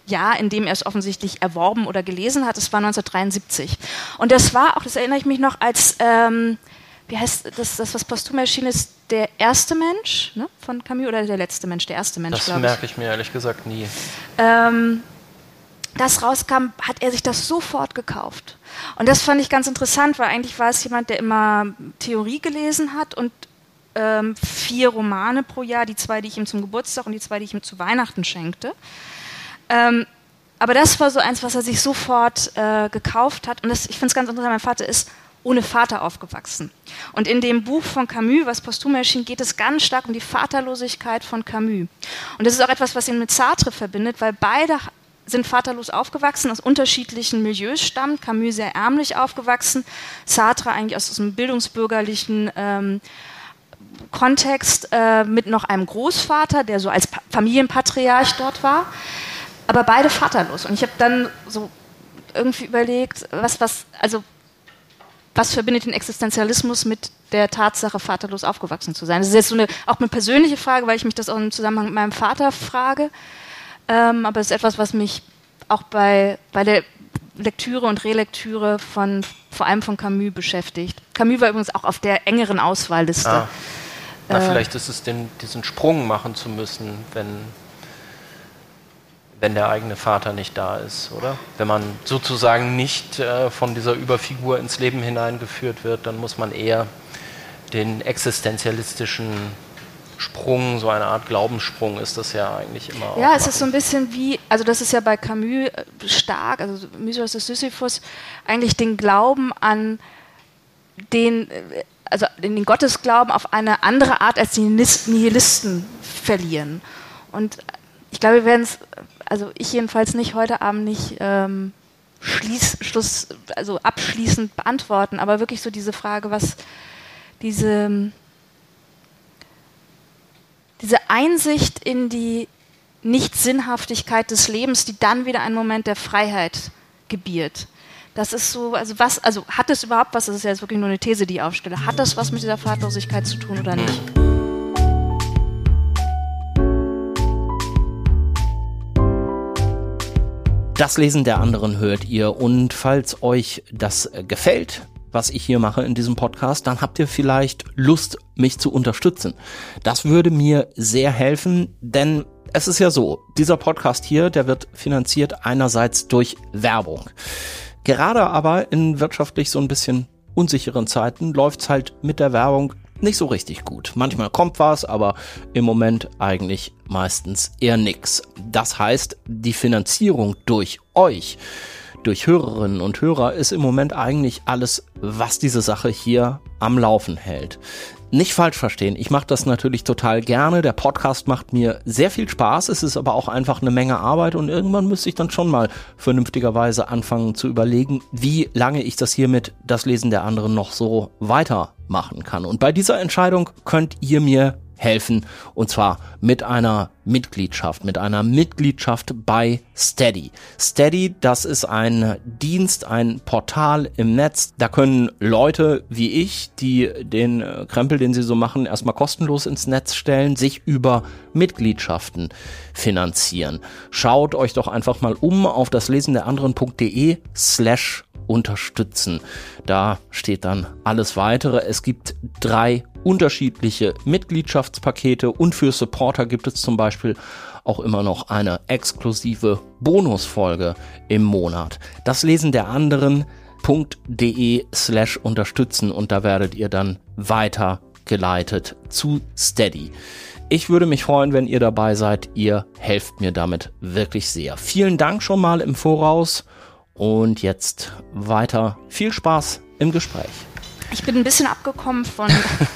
Jahr, in dem er es offensichtlich erworben oder gelesen hat, das war 1973. Und das war auch, das erinnere ich mich noch, als, ähm, wie heißt das, das, was posthum erschienen ist, der erste Mensch ne, von Camus oder der letzte Mensch, der erste Mensch,
Das merke ich mir ehrlich gesagt nie.
Ähm, das rauskam, hat er sich das sofort gekauft. Und das fand ich ganz interessant, weil eigentlich war es jemand, der immer Theorie gelesen hat und ähm, vier Romane pro Jahr, die zwei, die ich ihm zum Geburtstag und die zwei, die ich ihm zu Weihnachten schenkte. Ähm, aber das war so eins, was er sich sofort äh, gekauft hat. Und das, ich finde es ganz interessant, mein Vater ist ohne Vater aufgewachsen. Und in dem Buch von Camus, was posthum erschien, geht es ganz stark um die Vaterlosigkeit von Camus. Und das ist auch etwas, was ihn mit Sartre verbindet, weil beide sind vaterlos aufgewachsen, aus unterschiedlichen Milieus stammt. Camus sehr ärmlich aufgewachsen, Sartre eigentlich aus einem bildungsbürgerlichen ähm, Kontext äh, mit noch einem Großvater, der so als pa Familienpatriarch dort war, aber beide vaterlos. Und ich habe dann so irgendwie überlegt, was, was, also, was verbindet den Existenzialismus mit der Tatsache, vaterlos aufgewachsen zu sein? Das ist jetzt so eine, auch eine persönliche Frage, weil ich mich das auch im Zusammenhang mit meinem Vater frage. Ähm, aber es ist etwas, was mich auch bei, bei der Lektüre und Relektüre von vor allem von Camus beschäftigt. Camus war übrigens auch auf der engeren Auswahlliste.
Ah. Na,
Äh,
vielleicht ist es den, diesen Sprung machen zu müssen, wenn, wenn der eigene Vater nicht da ist, oder? Wenn man sozusagen nicht äh, von dieser Überfigur ins Leben hineingeführt wird, dann muss man eher den existenzialistischen Sprung, so eine Art Glaubenssprung ist das ja eigentlich immer. auch
Ja, es ist so ein bisschen wie, also das ist ja bei Camus äh, stark, also Mythos des Sisyphus, eigentlich den Glauben an den, äh, also den Gottesglauben auf eine andere Art als die Nihilist- Nihilisten verlieren. Und ich glaube, wir werden es, also ich jedenfalls nicht heute Abend nicht ähm, schließ, Schluss, also abschließend beantworten, aber wirklich so diese Frage, was diese diese Einsicht in die Nichtsinnhaftigkeit des Lebens, die dann wieder einen Moment der Freiheit gebiert. Das ist so, also was, also hat es überhaupt was, das ist ja jetzt wirklich nur eine These, die ich aufstelle, hat das was mit dieser Fahrtlosigkeit zu tun oder nicht?
Das Lesen der anderen hört ihr und falls euch das gefällt, was ich hier mache in diesem Podcast, dann habt ihr vielleicht Lust, mich zu unterstützen. Das würde mir sehr helfen, denn es ist ja so, dieser Podcast hier, der wird finanziert einerseits durch Werbung. Gerade aber in wirtschaftlich so ein bisschen unsicheren Zeiten läuft's halt mit der Werbung nicht so richtig gut. Manchmal kommt was, aber im Moment eigentlich meistens eher nix. Das heißt, die Finanzierung durch euch, durch Hörerinnen und Hörer ist im Moment eigentlich alles, was diese Sache hier am Laufen hält. Nicht falsch verstehen, ich mache das natürlich total gerne. Der Podcast macht mir sehr viel Spaß, es ist aber auch einfach eine Menge Arbeit und irgendwann müsste ich dann schon mal vernünftigerweise anfangen zu überlegen, wie lange ich das hier mit das Lesen der anderen noch so weitermachen kann. Und bei dieser Entscheidung könnt ihr mir helfen und zwar mit einer Mitgliedschaft, mit einer Mitgliedschaft bei Steady. Steady, das ist ein Dienst, ein Portal im Netz. Da können Leute wie ich, die den äh, Krempel, den sie so machen, erstmal kostenlos ins Netz stellen, sich über Mitgliedschaften finanzieren. Schaut euch doch einfach mal um auf das Lesen der anderen.de slash unterstützen. Da steht dann alles weitere. Es gibt drei unterschiedliche Mitgliedschaftspakete und für Supporter gibt es zum Beispiel auch immer noch eine exklusive Bonusfolge im Monat. Das Lesen der anderen.de slash unterstützen und da werdet ihr dann weitergeleitet zu Steady. Ich würde mich freuen, wenn ihr dabei seid. Ihr helft mir damit wirklich sehr. Vielen Dank schon mal im Voraus und jetzt weiter viel Spaß im Gespräch.
Ich bin ein bisschen abgekommen von,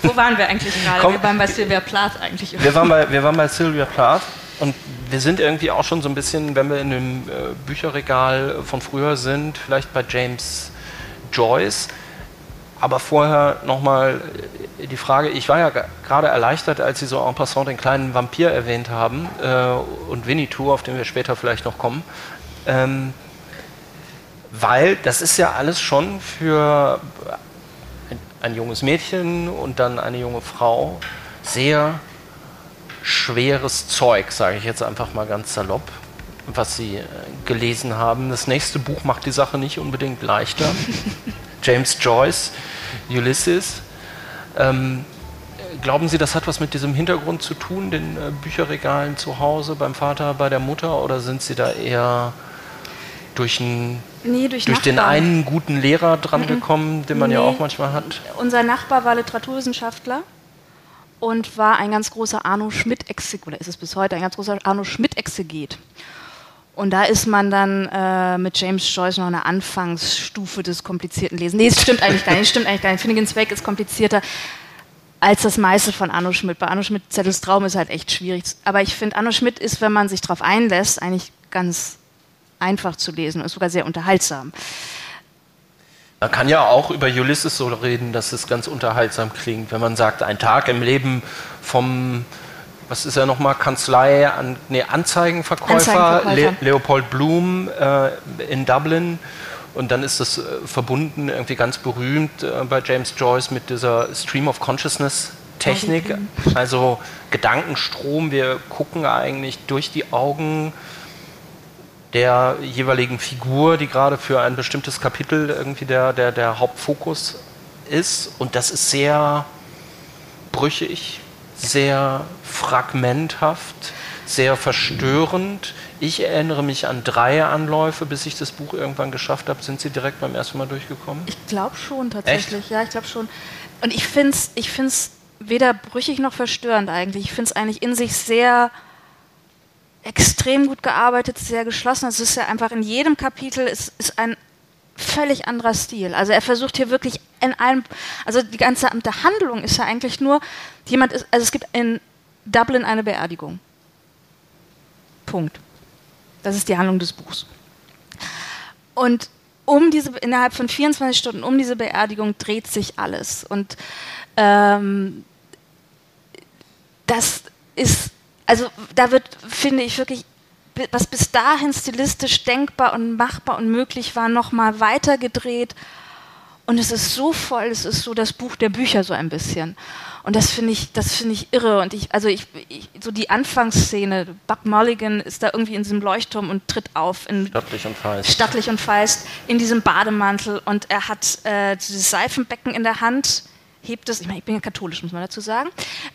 wo waren wir eigentlich gerade?
Komm.
wir waren bei Sylvia Plath eigentlich.
Wir waren bei, wir waren bei Sylvia Plath und wir sind irgendwie auch schon so ein bisschen, wenn wir in dem äh, Bücherregal von früher sind, vielleicht bei James Joyce. Aber vorher nochmal die Frage, ich war ja ge- gerade erleichtert, als Sie so en passant den kleinen Vampir erwähnt haben äh, und Winnetou, auf den wir später vielleicht noch kommen. Ähm, weil das ist ja alles schon für ein, ein junges Mädchen und dann eine junge Frau sehr schweres Zeug, sage ich jetzt einfach mal ganz salopp, was Sie äh, gelesen haben. Das nächste Buch macht die Sache nicht unbedingt leichter. James Joyce, Ulysses. Ähm, glauben Sie, das hat was mit diesem Hintergrund zu tun, den äh, Bücherregalen zu Hause, beim Vater, bei der Mutter, oder sind Sie da eher durch, ein,
Nee, durch,
durch den einen guten Lehrer dran gekommen, den man ja
Nee.
auch manchmal hat?
Unser Nachbar war Literaturwissenschaftler und war ein ganz großer Arno Schmidt-Exeget, oder ist es bis heute ein ganz großer Arno Schmidt-Exeget. Und da ist man dann äh, mit James Joyce noch eine Anfangsstufe des komplizierten Lesens. Nee, es stimmt eigentlich gar nicht, stimmt eigentlich gar nicht. Finnegan's Wake ist komplizierter als das meiste von Arno Schmidt. Bei Arno Schmidt Zettels Traum ist halt echt schwierig. Aber ich finde, Arno Schmidt ist, wenn man sich darauf einlässt, eigentlich ganz einfach zu lesen und ist sogar sehr unterhaltsam.
Man kann ja auch über Ulysses so reden, dass es ganz unterhaltsam klingt, wenn man sagt, ein Tag im Leben vom, was ist er nochmal, Kanzlei, an, nee, Anzeigenverkäufer,
Anzeigenverkäufer.
Le Leopold Blum äh, in Dublin. Und dann ist das äh, verbunden, irgendwie ganz berühmt äh, bei James Joyce mit dieser Stream of Consciousness Technik, also Gedankenstrom. Wir gucken eigentlich durch die Augen der jeweiligen Figur, die gerade für ein bestimmtes Kapitel irgendwie der, der, der Hauptfokus ist. Und das ist sehr brüchig, sehr fragmenthaft, sehr verstörend. Ich erinnere mich an drei Anläufe, bis ich das Buch irgendwann geschafft habe. Sind Sie direkt beim ersten Mal durchgekommen?
Ich glaube schon tatsächlich, ja, ich glaube schon. Und ich finde es ich find's weder brüchig noch verstörend eigentlich. Ich finde es eigentlich in sich sehr extrem gut gearbeitet, sehr geschlossen. Es ist ja einfach in jedem Kapitel ist, ist ein völlig anderer Stil. Also er versucht hier wirklich in allem, also die ganze Handlung ist ja eigentlich nur, jemand ist, also es gibt in Dublin eine Beerdigung. Punkt. Das ist die Handlung des Buchs. Und um diese, innerhalb von 24 Stunden um diese Beerdigung dreht sich alles. Und ähm, das ist, also da wird, finde ich, wirklich, was bis dahin stilistisch denkbar und machbar und möglich war, nochmal weitergedreht. Und es ist so voll, es ist so das Buch der Bücher so ein bisschen. Und das finde ich, das finde ich irre. Und ich, also ich, ich, so die Anfangsszene, Buck Mulligan ist da irgendwie in diesem Leuchtturm und tritt auf in
Stattlich und feist.
stattlich und feist in diesem Bademantel und er hat äh, dieses Seifenbecken in der Hand, hebt es, ich meine, ich bin ja katholisch, muss man dazu sagen,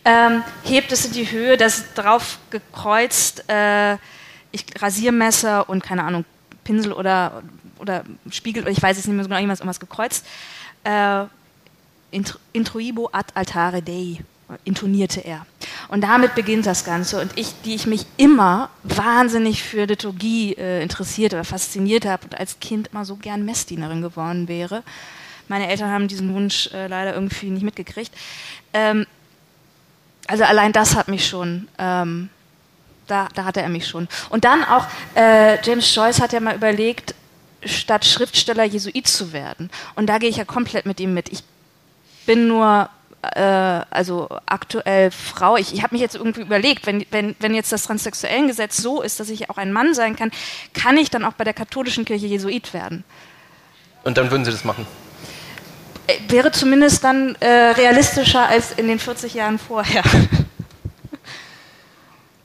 ähm, hebt es in die Höhe, das ist drauf gekreuzt, äh, ich, Rasiermesser und keine Ahnung, Pinsel oder, oder Spiegel, oder ich weiß es nicht mehr so genau, irgendwas, irgendwas gekreuzt. Äh, Intruibo ad altare Dei, intonierte er. Und damit beginnt das Ganze. Und ich, die ich mich immer wahnsinnig für Liturgie äh, interessiert oder fasziniert habe und als Kind immer so gern Messdienerin geworden wäre. Meine Eltern haben diesen Wunsch äh, leider irgendwie nicht mitgekriegt. Ähm, also allein das hat mich schon, ähm, da, da hatte er mich schon. Und dann auch, äh, James Joyce hat ja mal überlegt, statt Schriftsteller Jesuit zu werden. Und da gehe ich ja komplett mit ihm mit. Ich bin nur äh, also aktuell Frau. Ich, ich habe mich jetzt irgendwie überlegt, wenn, wenn, wenn jetzt das Transsexuellengesetz so ist, dass ich auch ein Mann sein kann, kann ich dann auch bei der katholischen Kirche Jesuit werden?
Und dann würden Sie das machen?
Äh, wäre zumindest dann äh, realistischer als in den 40 Jahren vorher.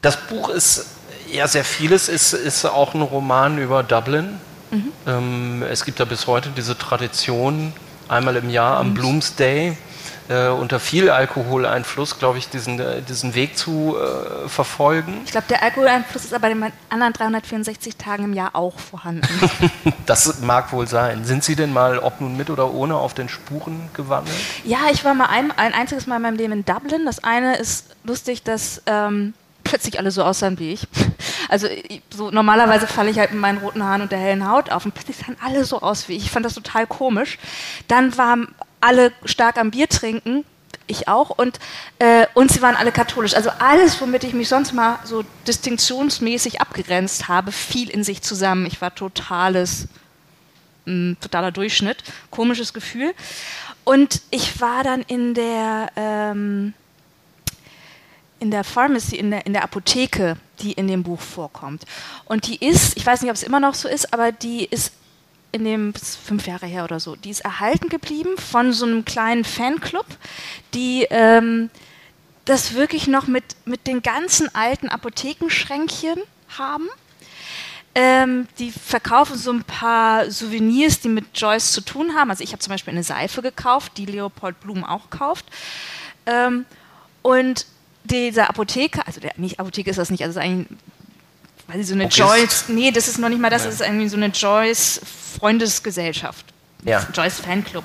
Das Buch ist ja sehr vieles, ist, ist auch ein Roman über Dublin. Mhm. Ähm, es gibt ja bis heute diese Tradition, einmal im Jahr am Bloomsday äh, unter viel Alkoholeinfluss, glaube ich, diesen, äh, diesen Weg zu äh, verfolgen.
Ich glaube, der Alkoholeinfluss ist aber in den anderen 364 Tagen im Jahr auch vorhanden.
das mag wohl sein. Sind Sie denn mal, ob nun mit oder ohne, auf den Spuren gewandelt?
Ja, ich war mal ein, ein einziges Mal in meinem Leben in Dublin. Das eine ist lustig, dass ähm, plötzlich alle so aussahen wie ich. Also so, normalerweise falle ich halt mit meinen roten Haaren und der hellen Haut auf und plötzlich sahen alle so aus wie ich. Ich fand das total komisch. Dann waren alle stark am Bier trinken, ich auch, und, äh, und sie waren alle katholisch. Also alles, womit ich mich sonst mal so distinktionsmäßig abgegrenzt habe, fiel in sich zusammen. Ich war totales, mh, totaler Durchschnitt, komisches Gefühl. Und ich war dann in der... Ähm, in der Pharmacy, in der, in der Apotheke, die in dem Buch vorkommt. Und die ist, ich weiß nicht, ob es immer noch so ist, aber die ist in dem fünf Jahre her oder so, die ist erhalten geblieben von so einem kleinen Fanclub, die ähm, das wirklich noch mit, mit den ganzen alten Apothekenschränkchen haben. Ähm, die verkaufen so ein paar Souvenirs, die mit Joyce zu tun haben. Also ich habe zum Beispiel eine Seife gekauft, die Leopold Blum auch kauft. Ähm, und dieser Apotheker, also der, nicht Apotheke ist das nicht, also ist eigentlich weil so eine okay. Joyce, nee, das ist noch nicht mal das, das ist irgendwie so eine Joyce Freundesgesellschaft, ja. Joyce Fanclub.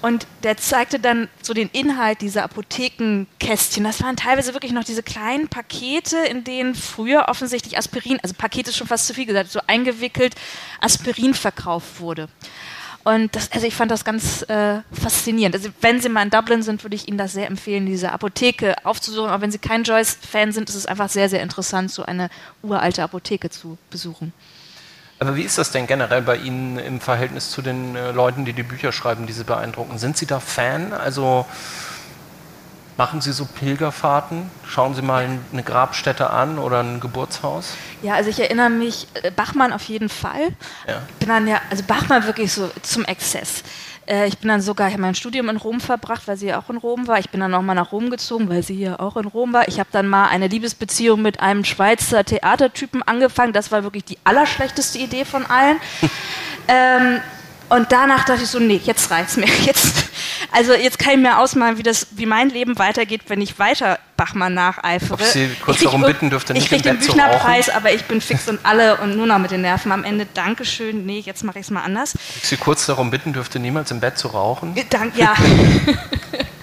Und der zeigte dann so den Inhalt dieser Apothekenkästchen. Das waren teilweise wirklich noch diese kleinen Pakete, in denen früher offensichtlich Aspirin, also Paket ist schon fast zu viel gesagt, so eingewickelt Aspirin verkauft wurde. Und das, also ich fand das ganz äh, faszinierend. Also wenn Sie mal in Dublin sind, würde ich Ihnen das sehr empfehlen, diese Apotheke aufzusuchen. Aber wenn Sie kein Joyce-Fan sind, ist es einfach sehr, sehr interessant, so eine uralte Apotheke zu besuchen.
Aber wie ist das denn generell bei Ihnen im Verhältnis zu den äh, Leuten, die die Bücher schreiben, die Sie beeindrucken? Sind Sie da Fan? Also Machen Sie so Pilgerfahrten? Schauen Sie mal eine Grabstätte an oder ein Geburtshaus?
Ja, also ich erinnere mich, äh, Bachmann auf jeden Fall. Ja. Bin dann ja, also Bachmann wirklich so zum Exzess. Äh, ich bin dann sogar, ich habe mein Studium in Rom verbracht, weil sie ja auch in Rom war. Ich bin dann nochmal nach Rom gezogen, weil sie hier auch in Rom war. Ich habe dann mal eine Liebesbeziehung mit einem Schweizer Theatertypen angefangen. Das war wirklich die allerschlechteste Idee von allen. ähm, und danach dachte ich so, nee, jetzt reicht's mir. Jetzt, also jetzt kann ich mir ausmalen, wie, das, wie mein Leben weitergeht, wenn ich weiter Bachmann nacheifere. Ob
Sie kurz darum bitten dürfte, nicht
Ich kriege den Büchnerpreis, aber ich bin fix und alle und nur noch mit den Nerven am Ende. Dankeschön, nee, jetzt mache ich es mal anders.
Ich Sie kurz darum bitten dürfte, niemals im Bett zu rauchen?
Dank, ja.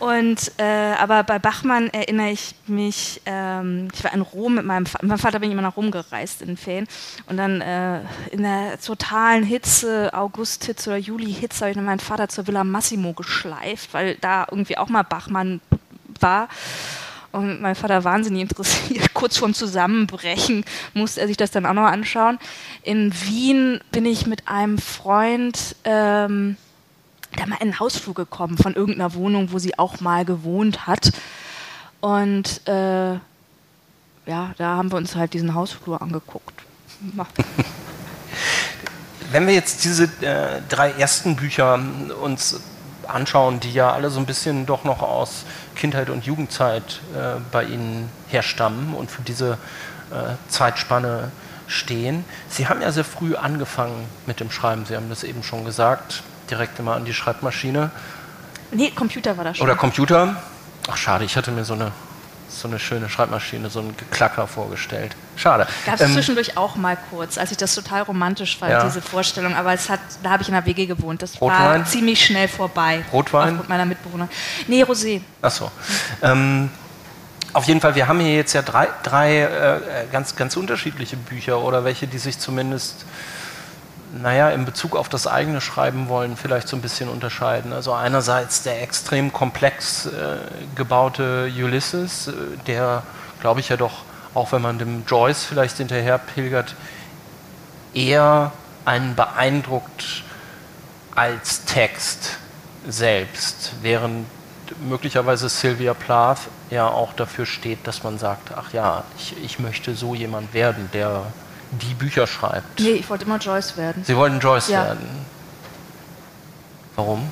Und äh, aber bei Bachmann erinnere ich mich, ähm, ich war in Rom mit meinem Vater, mit meinem Vater bin ich immer nach Rom gereist in den Ferien und dann äh, in der totalen Hitze, August-Hitze oder Juli-Hitze, habe ich meinen Vater zur Villa Massimo geschleift, weil da irgendwie auch mal Bachmann war. Und mein Vater wahnsinnig interessiert. Kurz vorm Zusammenbrechen musste er sich das dann auch noch anschauen. In Wien bin ich mit einem Freund ähm, da mal in einen Hausflug gekommen von irgendeiner Wohnung, wo sie auch mal gewohnt hat. Und äh, ja, da haben wir uns halt diesen Hausflur angeguckt.
Wenn wir jetzt diese äh, drei ersten Bücher uns anschauen, die ja alle so ein bisschen doch noch aus Kindheit und Jugendzeit äh, bei Ihnen herstammen und für diese äh, Zeitspanne stehen. Sie haben ja sehr früh angefangen mit dem Schreiben. Sie haben das eben schon gesagt direkt immer an die Schreibmaschine.
Nee, Computer war das
schon. Oder Computer. Ach, schade, ich hatte mir so eine, so eine schöne Schreibmaschine, so ein Geklacker vorgestellt. Schade.
Gab es ähm, zwischendurch auch mal kurz, als ich das total romantisch fand, ja. diese Vorstellung. Aber es hat, da habe ich in der WG gewohnt. Das Rotwein? war ziemlich schnell vorbei.
Rotwein?
Aufgrund meiner Mitbewohner. Nee, Rosé.
Ach so. Ähm, auf jeden Fall, wir haben hier jetzt ja drei, drei äh, ganz, ganz unterschiedliche Bücher oder welche, die sich zumindest naja, in Bezug auf das eigene Schreiben wollen, vielleicht so ein bisschen unterscheiden. Also einerseits der extrem komplex äh, gebaute Ulysses, äh, der, glaube ich, ja doch, auch wenn man dem Joyce vielleicht hinterher pilgert, eher einen beeindruckt als Text selbst, während möglicherweise Sylvia Plath ja auch dafür steht, dass man sagt, ach ja, ich, ich möchte so jemand werden, der die Bücher schreibt.
Nee, ich wollte immer Joyce werden.
Sie wollten Joyce ja. werden. Warum?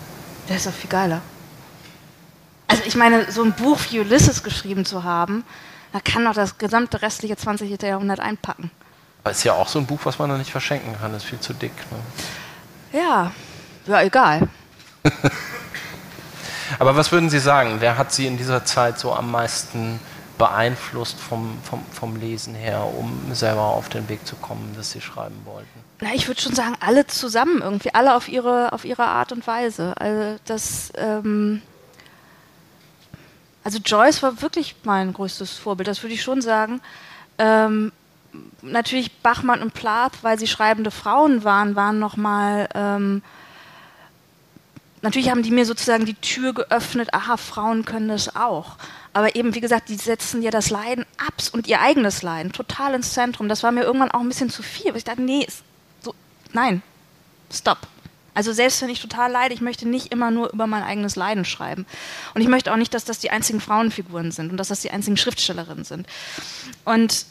Der ist doch viel geiler. Also ich meine, so ein Buch wie Ulysses geschrieben zu haben, da kann doch das gesamte restliche 20. Jahrhundert einpacken.
Aber ist ja auch so ein Buch, was man noch nicht verschenken kann, ist viel zu dick.
Ne? Ja, ja, egal.
Aber was würden Sie sagen, wer hat Sie in dieser Zeit so am meisten beeinflusst vom, vom, vom Lesen her, um selber auf den Weg zu kommen, dass Sie schreiben wollten?
Na, ich würde schon sagen, alle zusammen irgendwie, alle auf ihre, auf ihre Art und Weise. Also das, ähm also Joyce war wirklich mein größtes Vorbild, das würde ich schon sagen. Ähm, natürlich Bachmann und Plath, weil sie schreibende Frauen waren, waren nochmal ähm, natürlich haben die mir sozusagen die Tür geöffnet, aha, Frauen können das auch. Aber eben, wie gesagt, die setzen ja das Leiden ab und ihr eigenes Leiden total ins Zentrum. Das war mir irgendwann auch ein bisschen zu viel. ich dachte, nee, so, nein, stopp. Also selbst wenn ich total leide, ich möchte nicht immer nur über mein eigenes Leiden schreiben. Und ich möchte auch nicht, dass das die einzigen Frauenfiguren sind und dass das die einzigen Schriftstellerinnen sind. Und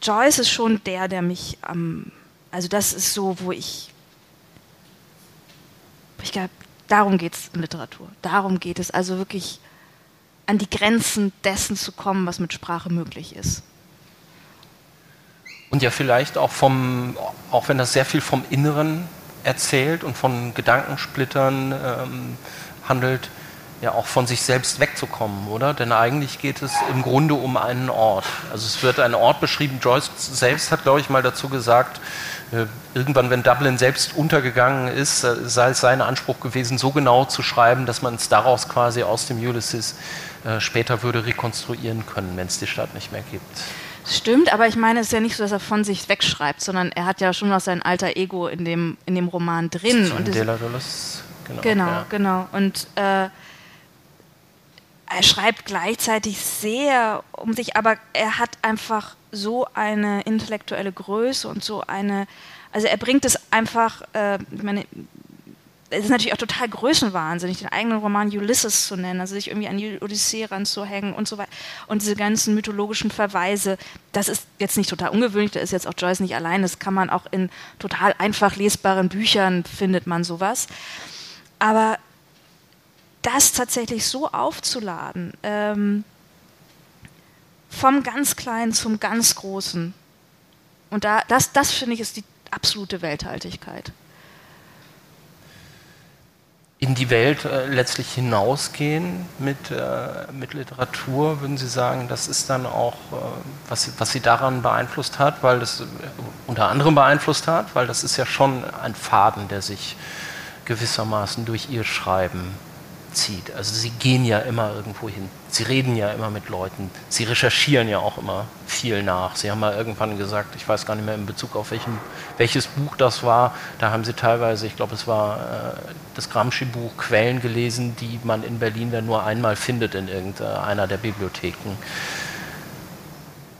Joyce ist schon der, der mich am, ähm, also das ist so, wo ich, ich glaube, Darum geht es in Literatur. Darum geht es also wirklich an die Grenzen dessen zu kommen, was mit Sprache möglich ist.
Und ja, vielleicht auch vom, auch wenn das sehr viel vom Inneren erzählt und von Gedankensplittern ähm, handelt, ja auch von sich selbst wegzukommen, oder? Denn eigentlich geht es im Grunde um einen Ort. Also es wird ein Ort beschrieben. Joyce selbst hat, glaube ich, mal dazu gesagt, äh, irgendwann, wenn Dublin selbst untergegangen ist, äh, sei es sein Anspruch gewesen, so genau zu schreiben, dass man es daraus quasi aus dem Ulysses später würde rekonstruieren können, wenn es die Stadt nicht mehr gibt.
Stimmt, aber ich meine, es ist ja nicht so, dass er von sich wegschreibt, sondern er hat ja schon noch sein alter Ego in dem, in dem Roman drin.
Und De La Dolores,
genau. Genau, ja. genau. Und äh, er schreibt gleichzeitig sehr um sich, aber er hat einfach so eine intellektuelle Größe und so eine, also er bringt es einfach, äh, ich meine, es ist natürlich auch total größenwahnsinnig, den eigenen Roman Ulysses zu nennen, also sich irgendwie an die Odyssee ranzuhängen und so weiter. Und diese ganzen mythologischen Verweise, das ist jetzt nicht total ungewöhnlich, da ist jetzt auch Joyce nicht allein, das kann man auch in total einfach lesbaren Büchern, findet man sowas. Aber das tatsächlich so aufzuladen, ähm, vom ganz Kleinen zum ganz Großen. Und da, das, das finde ich, ist die absolute Welthaltigkeit.
In die Welt äh, letztlich hinausgehen mit, äh, mit Literatur, würden Sie sagen, das ist dann auch, äh, was, was Sie daran beeinflusst hat, weil das äh, unter anderem beeinflusst hat, weil das ist ja schon ein Faden, der sich gewissermaßen durch Ihr Schreiben zieht. Also sie gehen ja immer irgendwo hin. Sie reden ja immer mit Leuten. Sie recherchieren ja auch immer viel nach. Sie haben mal irgendwann gesagt, ich weiß gar nicht mehr in Bezug auf welchem, welches Buch das war, da haben sie teilweise, ich glaube es war äh, das Gramsci-Buch, Quellen gelesen, die man in Berlin dann nur einmal findet in irgendeiner der Bibliotheken.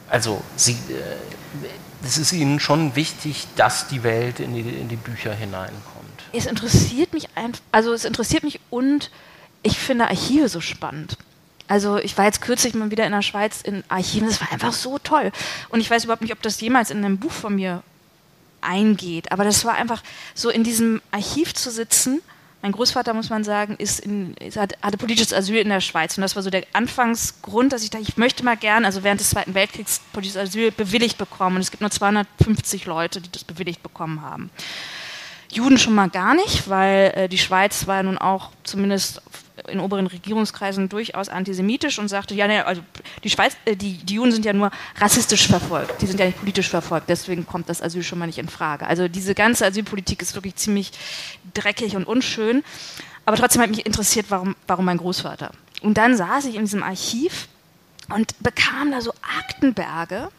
Also sie, äh, es ist ihnen schon wichtig, dass die Welt in die, in die Bücher hineinkommt.
Es interessiert mich einfach, also es interessiert mich und ich finde Archive so spannend. Also ich war jetzt kürzlich mal wieder in der Schweiz in Archiven, das war einfach so toll. Und ich weiß überhaupt nicht, ob das jemals in einem Buch von mir eingeht, aber das war einfach so in diesem Archiv zu sitzen. Mein Großvater, muss man sagen, ist in, hatte politisches Asyl in der Schweiz. Und das war so der Anfangsgrund, dass ich dachte, ich möchte mal gern, also während des Zweiten Weltkriegs, politisches Asyl bewilligt bekommen. Und es gibt nur 250 Leute, die das bewilligt bekommen haben. Juden schon mal gar nicht, weil äh, die Schweiz war ja nun auch zumindest in oberen Regierungskreisen durchaus antisemitisch und sagte, ja, ne, also die Schweiz, äh, die, die Juden sind ja nur rassistisch verfolgt, die sind ja nicht politisch verfolgt, deswegen kommt das Asyl schon mal nicht in Frage. Also diese ganze Asylpolitik ist wirklich ziemlich dreckig und unschön. Aber trotzdem hat mich interessiert, warum, warum mein Großvater. Und dann saß ich in diesem Archiv und bekam da so Aktenberge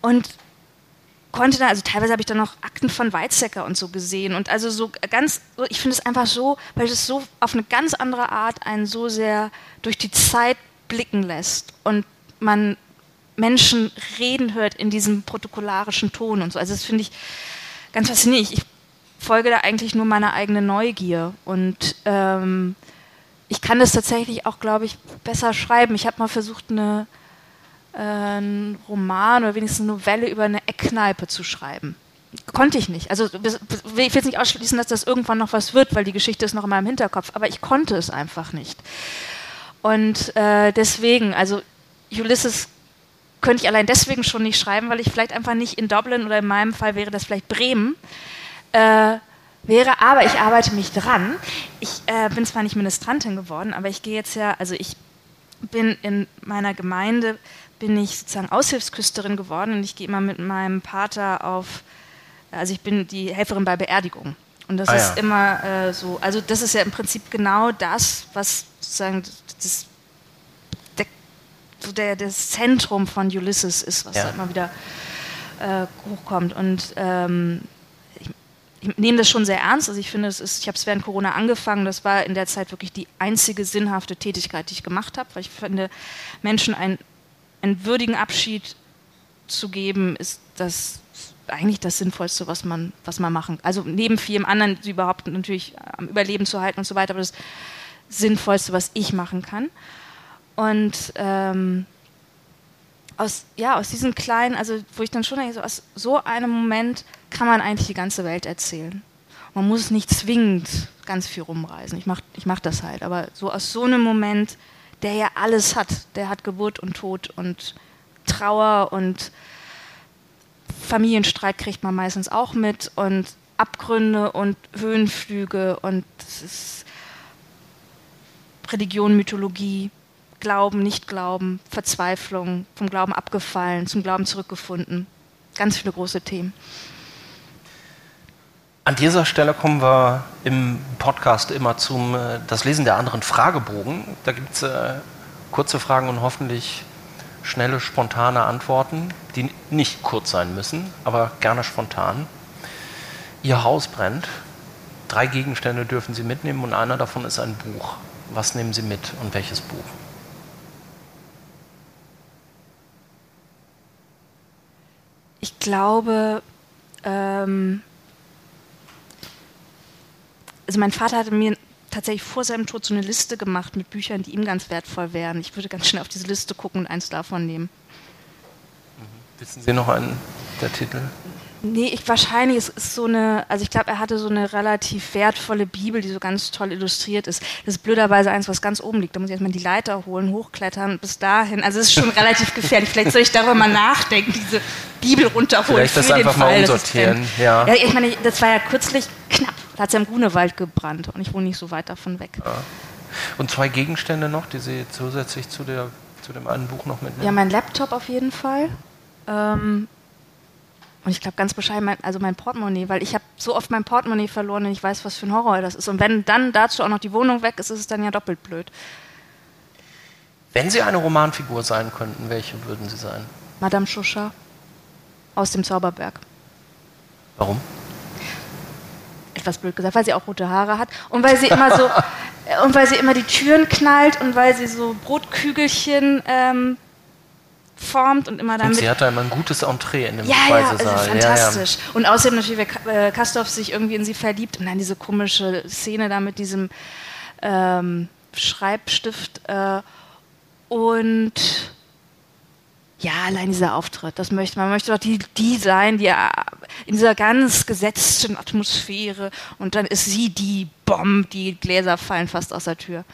und konnte da, also teilweise habe ich dann noch Akten von Weizsäcker und so gesehen und also so ganz, ich finde es einfach so, weil es so auf eine ganz andere Art einen so sehr durch die Zeit blicken lässt und man Menschen reden hört in diesem protokollarischen Ton und so. Also das finde ich ganz faszinierend. Ich folge da eigentlich nur meiner eigenen Neugier und ähm, ich kann das tatsächlich auch, glaube ich, besser schreiben. Ich habe mal versucht, eine, einen Roman oder wenigstens eine Novelle über eine Eckkneipe zu schreiben. Konnte ich nicht. Also ich will jetzt nicht ausschließen, dass das irgendwann noch was wird, weil die Geschichte ist noch in meinem Hinterkopf. Aber ich konnte es einfach nicht. Und äh, deswegen, also Ulysses könnte ich allein deswegen schon nicht schreiben, weil ich vielleicht einfach nicht in Dublin oder in meinem Fall wäre das vielleicht Bremen äh, wäre. Aber ich arbeite mich dran. Ich äh, bin zwar nicht Ministrantin geworden, aber ich gehe jetzt ja, also ich bin in meiner Gemeinde, bin ich sozusagen Aushilfsküsterin geworden und ich gehe immer mit meinem Pater auf, also ich bin die Helferin bei Beerdigungen. Und das ah, ist ja. immer äh, so, also das ist ja im Prinzip genau das, was sozusagen das, der, so der, das Zentrum von Ulysses ist, was ja. da immer wieder äh, hochkommt. Und ähm, ich nehme das schon sehr ernst. Also ich finde, es ist, ich habe es während Corona angefangen. Das war in der Zeit wirklich die einzige sinnhafte Tätigkeit, die ich gemacht habe, weil ich finde, Menschen einen, einen würdigen Abschied zu geben, ist das eigentlich das Sinnvollste, was man, was man machen. Also neben vielem anderen, sie überhaupt natürlich am Überleben zu halten und so weiter, aber das Sinnvollste, was ich machen kann. Und ähm, aus, ja, aus diesen kleinen, also wo ich dann schon denke, so aus so einem Moment kann man eigentlich die ganze Welt erzählen. Man muss nicht zwingend ganz viel rumreisen. Ich mache ich mach das halt. Aber so aus so einem Moment, der ja alles hat, der hat Geburt und Tod und Trauer und Familienstreit kriegt man meistens auch mit und Abgründe und Höhenflüge und Religion, Mythologie, Glauben, Nicht-Glauben, Verzweiflung, vom Glauben abgefallen, zum Glauben zurückgefunden. Ganz viele große Themen.
An dieser Stelle kommen wir im Podcast immer zum äh, das Lesen der anderen Fragebogen. Da gibt es äh, kurze Fragen und hoffentlich schnelle, spontane Antworten, die nicht kurz sein müssen, aber gerne spontan. Ihr Haus brennt. Drei Gegenstände dürfen Sie mitnehmen und einer davon ist ein Buch. Was nehmen Sie mit und welches Buch?
Ich glaube, ähm, also mein Vater hatte mir tatsächlich vor seinem Tod so eine Liste gemacht mit Büchern, die ihm ganz wertvoll wären. Ich würde ganz schnell auf diese Liste gucken und eins davon nehmen.
Mhm. Wissen Sie noch einen der Titel?
Nee, ich wahrscheinlich, es ist so eine, also ich glaube, er hatte so eine relativ wertvolle Bibel, die so ganz toll illustriert ist. Das ist blöderweise eins, was ganz oben liegt. Da muss ich erstmal die Leiter holen, hochklettern, bis dahin. Also es ist schon relativ gefährlich. Vielleicht soll ich darüber mal nachdenken, diese Bibel runterholen.
Vielleicht das einfach Fall, mal umsortieren, ja.
ja. Ich meine, das war ja kürzlich knapp. Da hat es ja im Grunewald gebrannt und ich wohne nicht so weit davon weg. Ja.
Und zwei Gegenstände noch, die Sie zusätzlich zu, der, zu dem einen Buch noch mitnehmen?
Ja, mein Laptop auf jeden Fall. Ähm, und ich glaube ganz bescheiden, mein, also mein Portemonnaie, weil ich habe so oft mein Portemonnaie verloren und ich weiß, was für ein Horror das ist. Und wenn dann dazu auch noch die Wohnung weg ist, ist es dann ja doppelt blöd.
Wenn Sie eine Romanfigur sein könnten, welche würden Sie sein?
Madame Chauchat aus dem Zauberberg.
Warum?
Etwas blöd gesagt, weil sie auch rote Haare hat und weil sie immer so und weil sie immer die Türen knallt und weil sie so Brotkügelchen ähm, formt und immer damit.
Und sie hatte immer ein gutes Entree in dem
ja, Speisesaal. Ja, also fantastisch. Ja, ja. Und außerdem natürlich, weil äh, Kastorf sich irgendwie in sie verliebt und dann diese komische Szene da mit diesem ähm, Schreibstift äh, und ja, allein dieser Auftritt, das möchte man. Möchte doch die, die sein, die äh, in dieser ganz gesetzten Atmosphäre und dann ist sie die Bombe, die Gläser fallen fast aus der Tür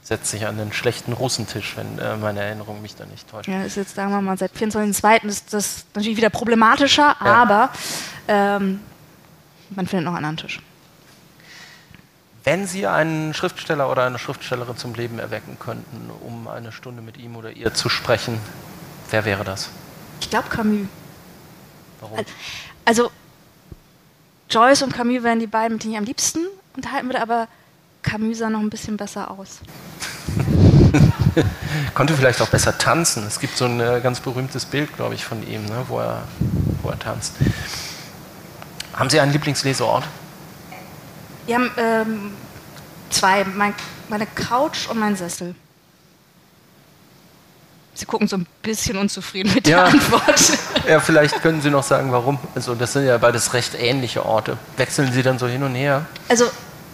setzt sich an den schlechten Russentisch, wenn äh, meine Erinnerung mich da nicht täuscht.
Ja, ist jetzt, sagen wir mal, seit 24.02. ist das natürlich wieder problematischer, ja. aber ähm, man findet noch einen anderen Tisch.
Wenn Sie einen Schriftsteller oder eine Schriftstellerin zum Leben erwecken könnten, um eine Stunde mit ihm oder ihr zu sprechen, wer wäre das?
Ich glaube Camus.
Warum?
Also Joyce und Camus wären die beiden, mit denen ich am liebsten unterhalten würde, aber Camus sah noch ein bisschen besser aus.
Konnte vielleicht auch besser tanzen. Es gibt so ein äh, ganz berühmtes Bild, glaube ich, von ihm, ne, wo, er, wo er tanzt. Haben Sie einen Lieblingsleseort?
Wir haben ähm, zwei, mein, meine Couch und mein Sessel. Sie gucken so ein bisschen unzufrieden mit ja. der Antwort.
Ja, vielleicht können Sie noch sagen, warum. Also das sind ja beides recht ähnliche Orte. Wechseln Sie dann so hin und her?
Also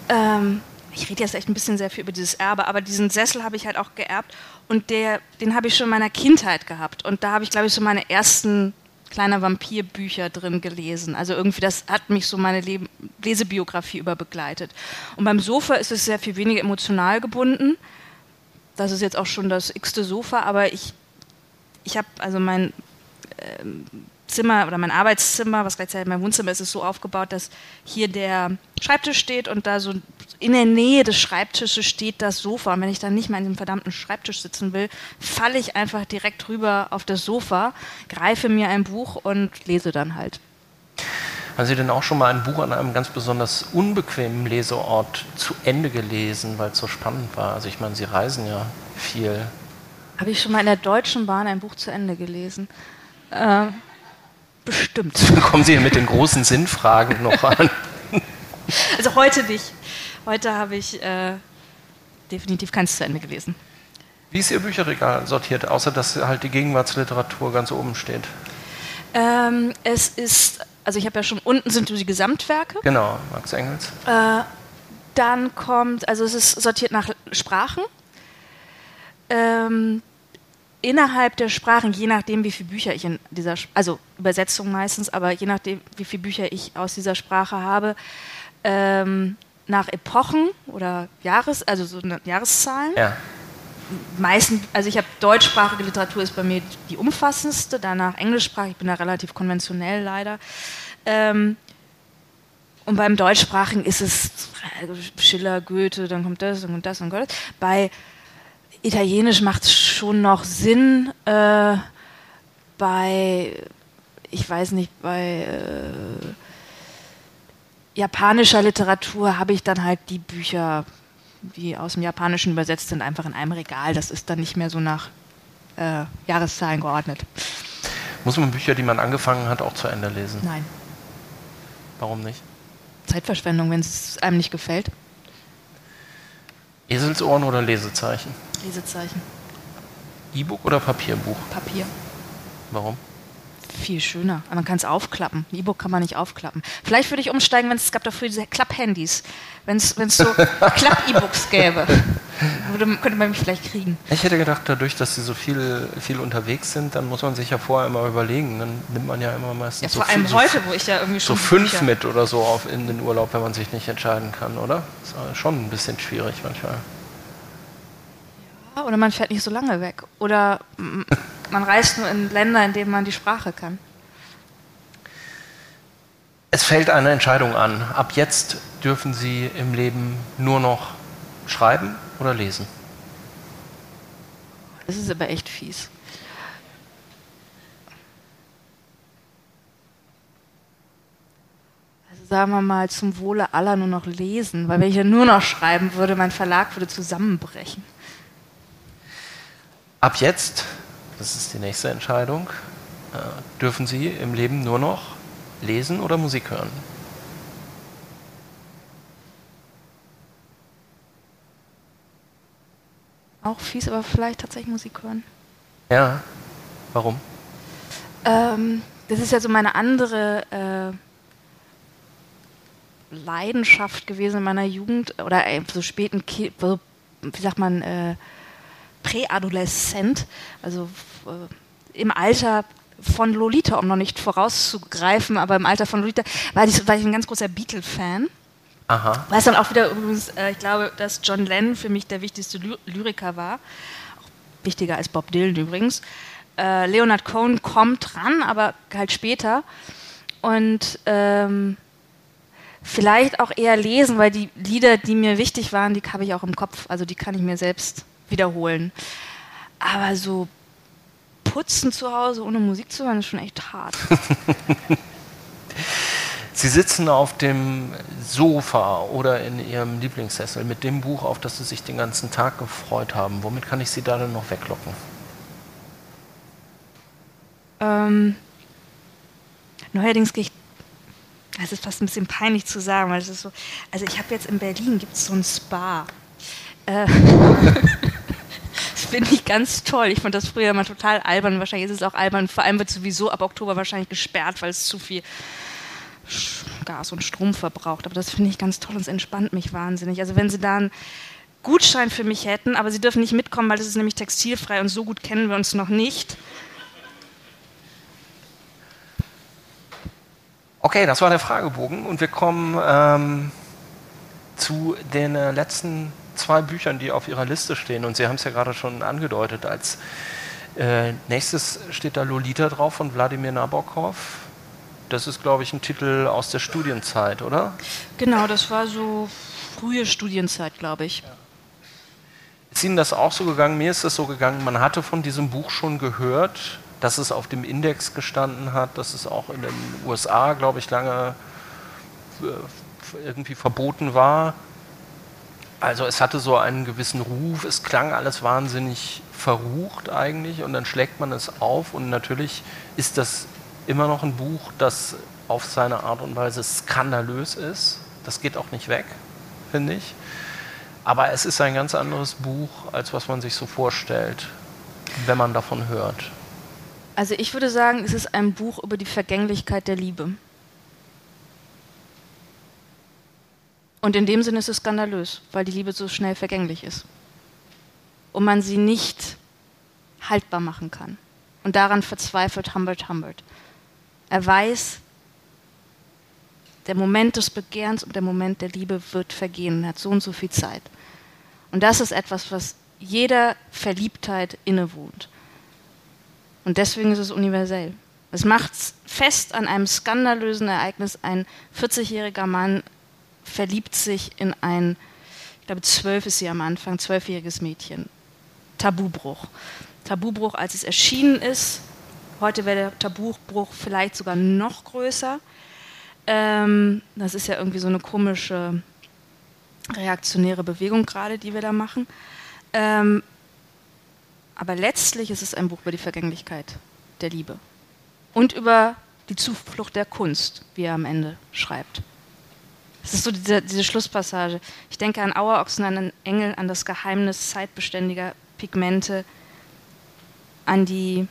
ähm, ich rede jetzt echt ein bisschen sehr viel über dieses Erbe, aber diesen Sessel habe ich halt auch geerbt und der, den habe ich schon in meiner Kindheit gehabt. Und da habe ich, glaube ich, so meine ersten kleine Vampirbücher drin gelesen. Also irgendwie, das hat mich so meine Leb Lesebiografie über begleitet. Und beim Sofa ist es sehr viel weniger emotional gebunden. Das ist jetzt auch schon das x-te Sofa, aber ich, ich habe, also mein ähm, Zimmer oder mein Arbeitszimmer, was gleichzeitig mein Wohnzimmer ist, ist so aufgebaut, dass hier der Schreibtisch steht und da so in der Nähe des Schreibtisches steht das Sofa. Und wenn ich dann nicht mehr an dem verdammten Schreibtisch sitzen will, falle ich einfach direkt rüber auf das Sofa, greife mir ein Buch und lese dann halt.
Haben Sie denn auch schon mal ein Buch an einem ganz besonders unbequemen Leseort zu Ende gelesen, weil es so spannend war? Also ich meine, Sie reisen ja viel.
Habe ich schon mal in der Deutschen Bahn ein Buch zu Ende gelesen? Äh, bestimmt.
Kommen Sie mit den großen Sinnfragen noch an?
Also heute nicht. Heute habe ich äh, definitiv keins zu Ende gelesen.
Wie ist Ihr Bücherregal sortiert, außer dass halt die Gegenwartsliteratur ganz oben steht?
Ähm, es ist, also ich habe ja schon, unten sind die Gesamtwerke.
Genau, Max Engels.
Äh, dann kommt, also es ist sortiert nach Sprachen. Ähm, innerhalb der Sprachen, je nachdem, wie viele Bücher ich in dieser, also Übersetzung meistens, aber je nachdem, wie viele Bücher ich aus dieser Sprache habe, ähm, nach Epochen oder Jahres, also so Jahreszahlen.
Ja.
Meistens, also ich habe deutschsprachige Literatur ist bei mir die umfassendste, danach englischsprachig, ich bin da relativ konventionell leider. Ähm, und beim deutschsprachigen ist es Schiller, Goethe, dann kommt das, kommt das, kommt das. Bei Italienisch macht es schon noch Sinn. Äh, bei, ich weiß nicht, bei äh, japanischer Literatur habe ich dann halt die Bücher, die aus dem Japanischen übersetzt sind, einfach in einem Regal. Das ist dann nicht mehr so nach äh, Jahreszahlen geordnet.
Muss man Bücher, die man angefangen hat, auch zu Ende lesen?
Nein.
Warum nicht?
Zeitverschwendung, wenn es einem nicht gefällt.
Eselsohren oder Lesezeichen?
Lesezeichen.
E-Book oder Papierbuch?
Papier.
Warum?
Viel schöner. Aber man kann es aufklappen. Ein E-Book kann man nicht aufklappen. Vielleicht würde ich umsteigen, wenn es gab dafür diese Klapp-Handys. Wenn es so Klapp-E-Books gäbe. Würde, könnte man mich vielleicht kriegen.
Ich hätte gedacht, dadurch, dass sie so viel, viel unterwegs sind, dann muss man sich ja vorher immer überlegen. Dann nimmt man ja immer meistens
Ja,
so
vor allem
viel-
heute, wo ich ja irgendwie
so
schon.
fünf
Bücher-
mit oder so auf in den Urlaub, wenn man sich nicht entscheiden kann, oder? Ist äh, schon ein bisschen schwierig manchmal.
Oder man fährt nicht so lange weg. Oder man reist nur in Länder, in denen man die Sprache kann.
Es fällt eine Entscheidung an. Ab jetzt dürfen Sie im Leben nur noch schreiben oder lesen.
Das ist aber echt fies. Also sagen wir mal zum Wohle aller nur noch lesen, weil wenn ich ja nur noch schreiben würde, mein Verlag würde zusammenbrechen.
Ab jetzt, das ist die nächste Entscheidung, äh, dürfen Sie im Leben nur noch lesen oder Musik hören.
Auch fies, aber vielleicht tatsächlich Musik hören.
Ja. Warum?
Ähm, das ist ja so meine andere äh, Leidenschaft gewesen in meiner Jugend oder äh, so späten, Ki so, wie sagt man, äh, präadoleszent, also äh, im Alter von Lolita, um noch nicht vorauszugreifen, aber im Alter von Lolita war ich, war ich ein ganz großer Beatle-Fan.
Aha.
Weiß dann auch wieder übrigens, äh, ich glaube, dass John Lennon für mich der wichtigste Ly Lyriker war. Auch wichtiger als Bob Dylan übrigens. Äh, Leonard Cohen kommt dran, aber halt später. Und ähm, vielleicht auch eher lesen, weil die Lieder, die mir wichtig waren, die habe ich auch im Kopf. Also die kann ich mir selbst wiederholen. Aber so putzen zu Hause ohne Musik zu hören, ist schon echt hart.
Sie sitzen auf dem Sofa oder in Ihrem Lieblingssessel mit dem Buch, auf das Sie sich den ganzen Tag gefreut haben. Womit kann ich Sie da denn noch weglocken?
Ähm, neuerdings gehe ich. Es ist fast ein bisschen peinlich zu sagen, weil es ist so. Also ich habe jetzt in Berlin gibt es so ein Spa. Äh, das finde ich ganz toll. Ich fand das früher immer total albern. Wahrscheinlich ist es auch albern. Vor allem wird sowieso ab Oktober wahrscheinlich gesperrt, weil es zu viel Gas und Strom verbraucht. Aber das finde ich ganz toll und es entspannt mich wahnsinnig. Also wenn Sie da einen Gutschein für mich hätten, aber Sie dürfen nicht mitkommen, weil das ist nämlich textilfrei und so gut kennen wir uns noch nicht.
Okay, das war der Fragebogen und wir kommen ähm, zu den äh, letzten zwei Büchern, die auf Ihrer Liste stehen. Und Sie haben es ja gerade schon angedeutet. Als äh, nächstes steht da Lolita drauf von Wladimir Nabokov. Das ist, glaube ich, ein Titel aus der Studienzeit, oder?
Genau, das war so frühe Studienzeit, glaube ich.
Ist Ihnen das auch so gegangen? Mir ist das so gegangen, man hatte von diesem Buch schon gehört, dass es auf dem Index gestanden hat, dass es auch in den USA, glaube ich, lange äh, irgendwie verboten war. Also es hatte so einen gewissen Ruf, es klang alles wahnsinnig verrucht eigentlich und dann schlägt man es auf und natürlich ist das immer noch ein Buch, das auf seine Art und Weise skandalös ist. Das geht auch nicht weg, finde ich. Aber es ist ein ganz anderes Buch, als was man sich so vorstellt, wenn man davon hört.
Also ich würde sagen, es ist ein Buch über die Vergänglichkeit der Liebe. Und in dem Sinne ist es skandalös, weil die Liebe so schnell vergänglich ist. Und man sie nicht haltbar machen kann. Und daran verzweifelt Humbert Humbert. Er weiß, der Moment des Begehrens und der Moment der Liebe wird vergehen. Er hat so und so viel Zeit. Und das ist etwas, was jeder Verliebtheit innewohnt. Und deswegen ist es universell. Es macht fest an einem skandalösen Ereignis. Ein 40-jähriger Mann verliebt sich in ein, ich glaube, zwölf ist sie am Anfang, zwölfjähriges Mädchen. Tabubruch. Tabubruch, als es erschienen ist. Heute wäre der Tabubruch vielleicht sogar noch größer. Ähm, das ist ja irgendwie so eine komische reaktionäre Bewegung gerade, die wir da machen. Ähm, aber letztlich ist es ein Buch über die Vergänglichkeit der Liebe und über die Zuflucht der Kunst, wie er am Ende schreibt. Es ist so diese, diese, Schlusspassage. Ich denke an Auerochsen, an einen Engel, an das Geheimnis zeitbeständiger Pigmente, an die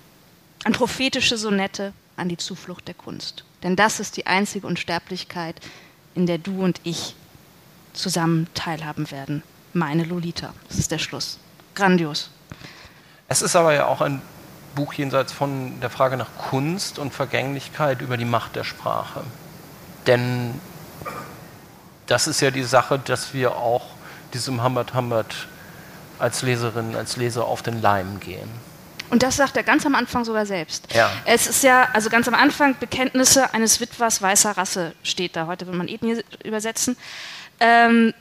an prophetische Sonette, an die Zuflucht der Kunst. Denn das ist die einzige Unsterblichkeit, in der du und ich zusammen teilhaben werden. Meine Lolita. Das ist der Schluss. Grandios.
Es ist aber ja auch ein Buch jenseits von der Frage nach Kunst und Vergänglichkeit über die Macht der Sprache. Denn das ist ja die Sache, dass wir auch diesem Humbert Humbert als Leserin, als Leser auf den Leim gehen.
Und das sagt er ganz am Anfang sogar selbst.
Ja.
Es ist ja, also ganz am Anfang, Bekenntnisse eines Witwers weißer Rasse steht da. Heute will man Ethnie übersetzen. Ähm,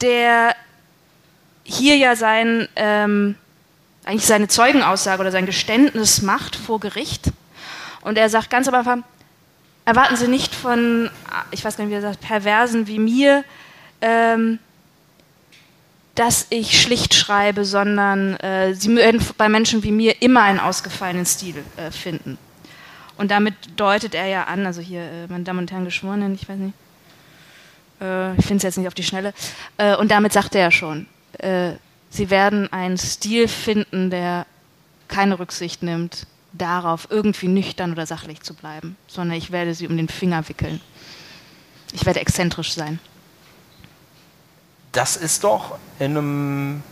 der hier ja sein, ähm, eigentlich seine Zeugenaussage oder sein Geständnis macht vor Gericht. Und er sagt ganz am Anfang, erwarten Sie nicht von, ich weiß gar nicht, wie er sagt, Perversen wie mir, ähm, dass ich schlicht schreibe, sondern äh, Sie werden bei Menschen wie mir immer einen ausgefallenen Stil äh, finden. Und damit deutet er ja an, also hier, äh, meine Damen und Herren Geschworenen, ich weiß nicht, äh, ich finde es jetzt nicht auf die Schnelle, äh, und damit sagt er ja schon, äh, sie werden einen Stil finden, der keine Rücksicht nimmt darauf, irgendwie nüchtern oder sachlich zu bleiben, sondern ich werde sie um den Finger wickeln. Ich werde exzentrisch sein.
Das ist doch in einem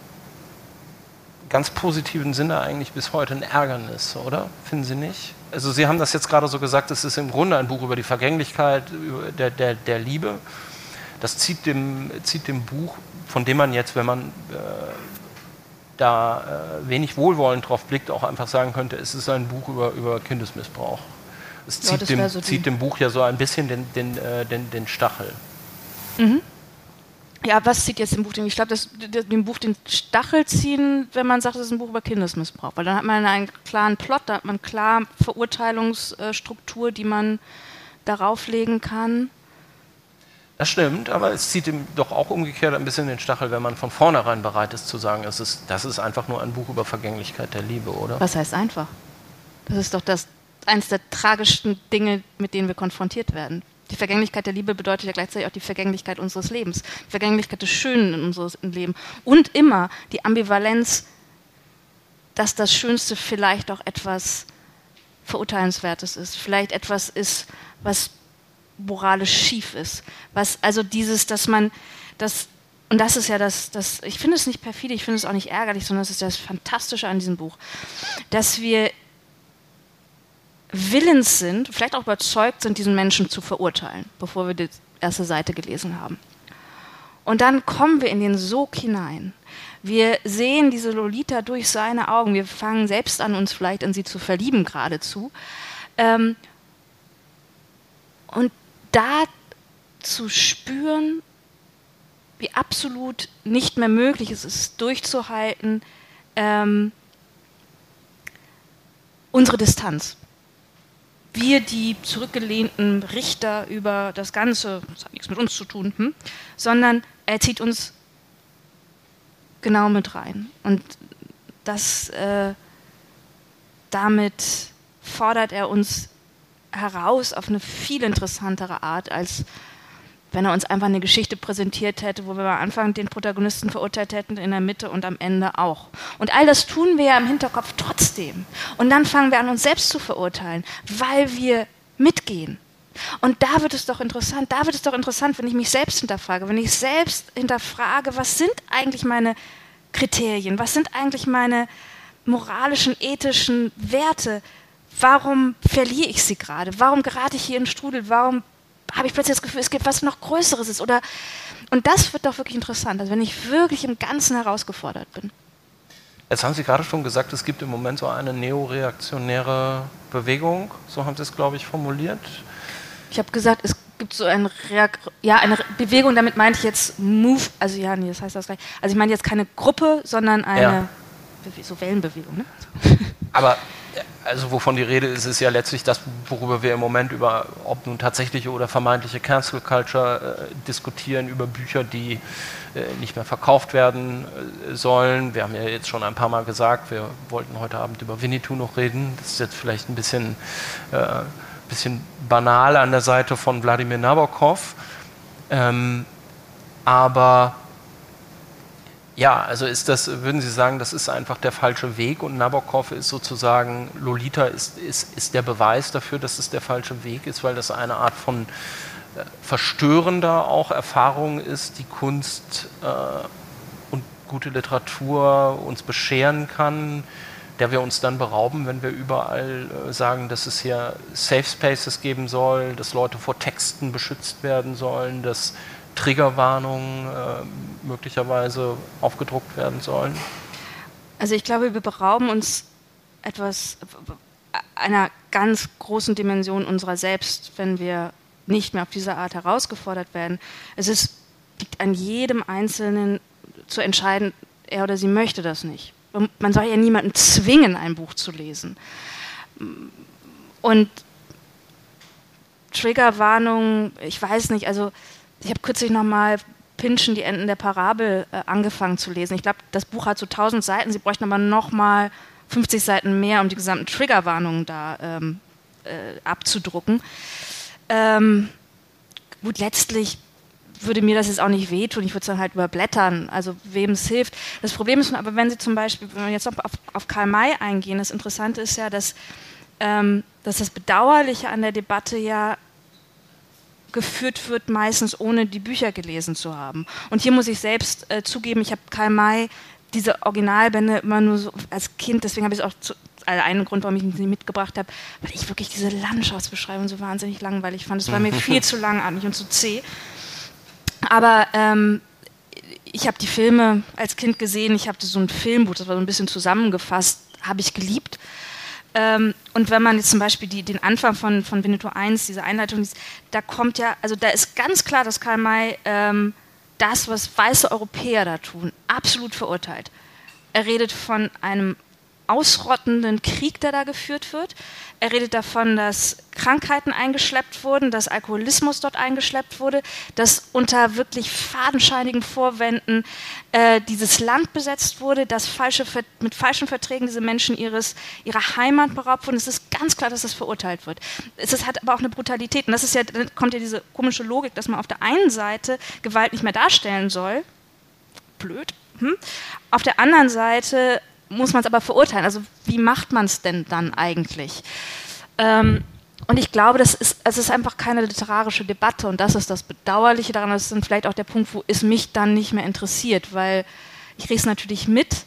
ganz positiven Sinne eigentlich bis heute ein Ärgernis, oder? Finden Sie nicht? Also Sie haben das jetzt gerade so gesagt, es ist im Grunde ein Buch über die Vergänglichkeit der, der, der Liebe. Das zieht dem, zieht dem Buch von dem man jetzt, wenn man äh, da äh, wenig wohlwollend drauf blickt, auch einfach sagen könnte, es ist ein Buch über, über Kindesmissbrauch. Es zieht, ja, dem, so zieht dem Buch ja so ein bisschen den, den, äh, den, den Stachel.
Mhm. Ja, was zieht jetzt dem Buch den? Ich glaube, dem Buch den Stachel ziehen, wenn man sagt, es ist ein Buch über Kindesmissbrauch. Weil dann hat man einen klaren Plot, da hat man klar Verurteilungsstruktur, die man darauf legen kann.
Das stimmt, aber es zieht ihm doch auch umgekehrt ein bisschen den Stachel, wenn man von vornherein bereit ist zu sagen, es ist, das ist einfach nur ein Buch über Vergänglichkeit der Liebe, oder?
Was heißt einfach? Das ist doch das, eines der tragischsten Dinge, mit denen wir konfrontiert werden. Die Vergänglichkeit der Liebe bedeutet ja gleichzeitig auch die Vergänglichkeit unseres Lebens, die Vergänglichkeit des Schönen in unserem Leben und immer die Ambivalenz, dass das Schönste vielleicht auch etwas Verurteilenswertes ist, vielleicht etwas ist, was moralisch schief ist. Was, also dieses, dass man, das, und das ist ja das, das ich finde es nicht perfide, ich finde es auch nicht ärgerlich, sondern das ist das Fantastische an diesem Buch, dass wir willens sind, vielleicht auch überzeugt sind, diesen Menschen zu verurteilen, bevor wir die erste Seite gelesen haben. Und dann kommen wir in den Sog hinein. Wir sehen diese Lolita durch seine Augen. Wir fangen selbst an, uns vielleicht in sie zu verlieben geradezu. Ähm, und da zu spüren, wie absolut nicht mehr möglich ist, es durchzuhalten, ähm, unsere Distanz. Wir, die zurückgelehnten Richter über das Ganze, das hat nichts mit uns zu tun, hm? sondern er zieht uns genau mit rein. Und das, äh, damit fordert er uns heraus auf eine viel interessantere Art, als wenn er uns einfach eine Geschichte präsentiert hätte, wo wir am Anfang den Protagonisten verurteilt hätten, in der Mitte und am Ende auch. Und all das tun wir ja im Hinterkopf trotzdem. Und dann fangen wir an, uns selbst zu verurteilen, weil wir mitgehen. Und da wird es doch interessant, da wird es doch interessant, wenn ich mich selbst hinterfrage, wenn ich selbst hinterfrage, was sind eigentlich meine Kriterien, was sind eigentlich meine moralischen, ethischen Werte, warum verliere ich sie gerade? Warum gerate ich hier in Strudel? Warum habe ich plötzlich das Gefühl, es gibt was noch Größeres ist? Oder, und das wird doch wirklich interessant, also wenn ich wirklich im Ganzen herausgefordert bin.
Jetzt haben Sie gerade schon gesagt, es gibt im Moment so eine neoreaktionäre Bewegung, so haben Sie es, glaube ich, formuliert.
Ich habe gesagt, es gibt so eine, Reak ja, eine Bewegung, damit meinte ich jetzt Move, also ja, nee, das heißt das gleich. Also ich meine jetzt keine Gruppe, sondern eine ja. so Wellenbewegung. Ne?
Aber also wovon die Rede ist, ist ja letztlich das, worüber wir im Moment über, ob nun tatsächliche oder vermeintliche Cancel Culture äh, diskutieren, über Bücher, die äh, nicht mehr verkauft werden äh, sollen. Wir haben ja jetzt schon ein paar Mal gesagt, wir wollten heute Abend über Winnetou noch reden. Das ist jetzt vielleicht ein bisschen, äh, bisschen banal an der Seite von Wladimir Nabokov. Ähm, aber ja, also ist das, würden Sie sagen, das ist einfach der falsche Weg und Nabokov ist sozusagen, Lolita ist, ist, ist der Beweis dafür, dass es der falsche Weg ist, weil das eine Art von äh, verstörender auch Erfahrung ist, die Kunst äh, und gute Literatur uns bescheren kann, der wir uns dann berauben, wenn wir überall äh, sagen, dass es hier Safe Spaces geben soll, dass Leute vor Texten beschützt werden sollen, dass Triggerwarnungen äh, möglicherweise aufgedruckt werden sollen?
Also ich glaube, wir berauben uns etwas einer ganz großen Dimension unserer selbst, wenn wir nicht mehr auf diese Art herausgefordert werden. Es ist, liegt an jedem Einzelnen zu entscheiden, er oder sie möchte das nicht. Man soll ja niemanden zwingen, ein Buch zu lesen. Und Triggerwarnungen, ich weiß nicht, also ich habe kürzlich nochmal Pinschen, die Enden der Parabel, äh, angefangen zu lesen. Ich glaube, das Buch hat so 1000 Seiten, sie bräuchten aber nochmal 50 Seiten mehr, um die gesamten Triggerwarnungen da ähm, äh, abzudrucken. Ähm, gut, letztlich würde mir das jetzt auch nicht wehtun, ich würde es dann halt überblättern, also wem es hilft. Das Problem ist aber, wenn Sie zum Beispiel, wenn wir jetzt noch auf, auf Karl May eingehen, das Interessante ist ja, dass, ähm, dass das Bedauerliche an der Debatte ja geführt wird, meistens ohne die Bücher gelesen zu haben. Und hier muss ich selbst äh, zugeben, ich habe Karl May diese Originalbände immer nur so als Kind, deswegen habe ich es auch zu, also einen Grund, warum ich sie mitgebracht habe, weil ich wirklich diese Landschaftsbeschreibung so wahnsinnig langweilig fand. Es war mir viel zu langatmig und zu zäh. Aber ähm, ich habe die Filme als Kind gesehen, ich habe so ein Filmbuch, das war so ein bisschen zusammengefasst, habe ich geliebt. Ähm, und wenn man jetzt zum Beispiel die, den Anfang von, von Veneto 1, diese Einleitung da kommt ja, also da ist ganz klar, dass Karl May ähm, das, was weiße Europäer da tun, absolut verurteilt. Er redet von einem ausrottenden Krieg, der da geführt wird. Er redet davon, dass Krankheiten eingeschleppt wurden, dass Alkoholismus dort eingeschleppt wurde, dass unter wirklich fadenscheinigen Vorwänden äh, dieses Land besetzt wurde, dass falsche, mit falschen Verträgen diese Menschen ihres, ihrer Heimat beraubt wurden. Es ist ganz klar, dass das verurteilt wird. Es ist, hat aber auch eine Brutalität. Und das ist ja, dann kommt ja diese komische Logik, dass man auf der einen Seite Gewalt nicht mehr darstellen soll. Blöd. Hm? Auf der anderen Seite muss man es aber verurteilen. Also wie macht man es denn dann eigentlich? Ähm, und ich glaube, das ist, es ist einfach keine literarische Debatte und das ist das Bedauerliche daran. Das ist dann vielleicht auch der Punkt, wo es mich dann nicht mehr interessiert, weil ich kriege es natürlich mit,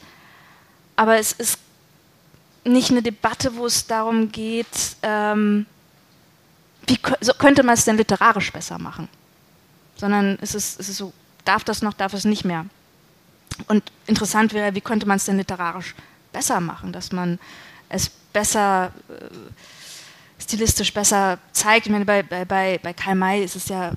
aber es ist nicht eine Debatte, wo es darum geht, ähm, wie könnte man es denn literarisch besser machen, sondern es ist, es ist so, darf das noch, darf es nicht mehr. Und interessant wäre, wie könnte man es denn literarisch besser machen, dass man es besser äh, stilistisch besser zeigt. Ich meine, bei, bei, bei Karl May ist es ja,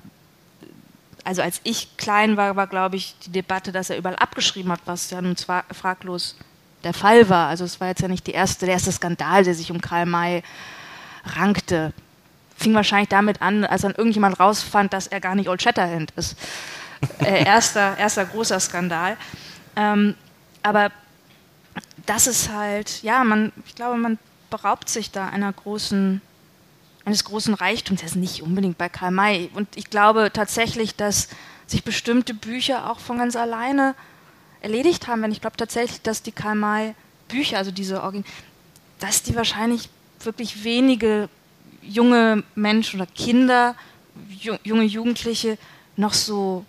also als ich klein war, war glaube ich die Debatte, dass er überall abgeschrieben hat, was ja nun zwar fraglos der Fall war. Also es war jetzt ja nicht erste, der erste Skandal, der sich um Karl May rankte. Fing wahrscheinlich damit an, als dann irgendjemand rausfand, dass er gar nicht Old Shatterhand ist. Äh, erster, erster großer Skandal. Ähm, aber das ist halt, ja, man, ich glaube, man beraubt sich da einer großen, eines großen Reichtums. Das ist nicht unbedingt bei Karl May. Und ich glaube tatsächlich, dass sich bestimmte Bücher auch von ganz alleine erledigt haben. Wenn ich glaube tatsächlich, dass die Karl May Bücher, also diese Origin, dass die wahrscheinlich wirklich wenige junge Menschen oder Kinder, junge Jugendliche noch so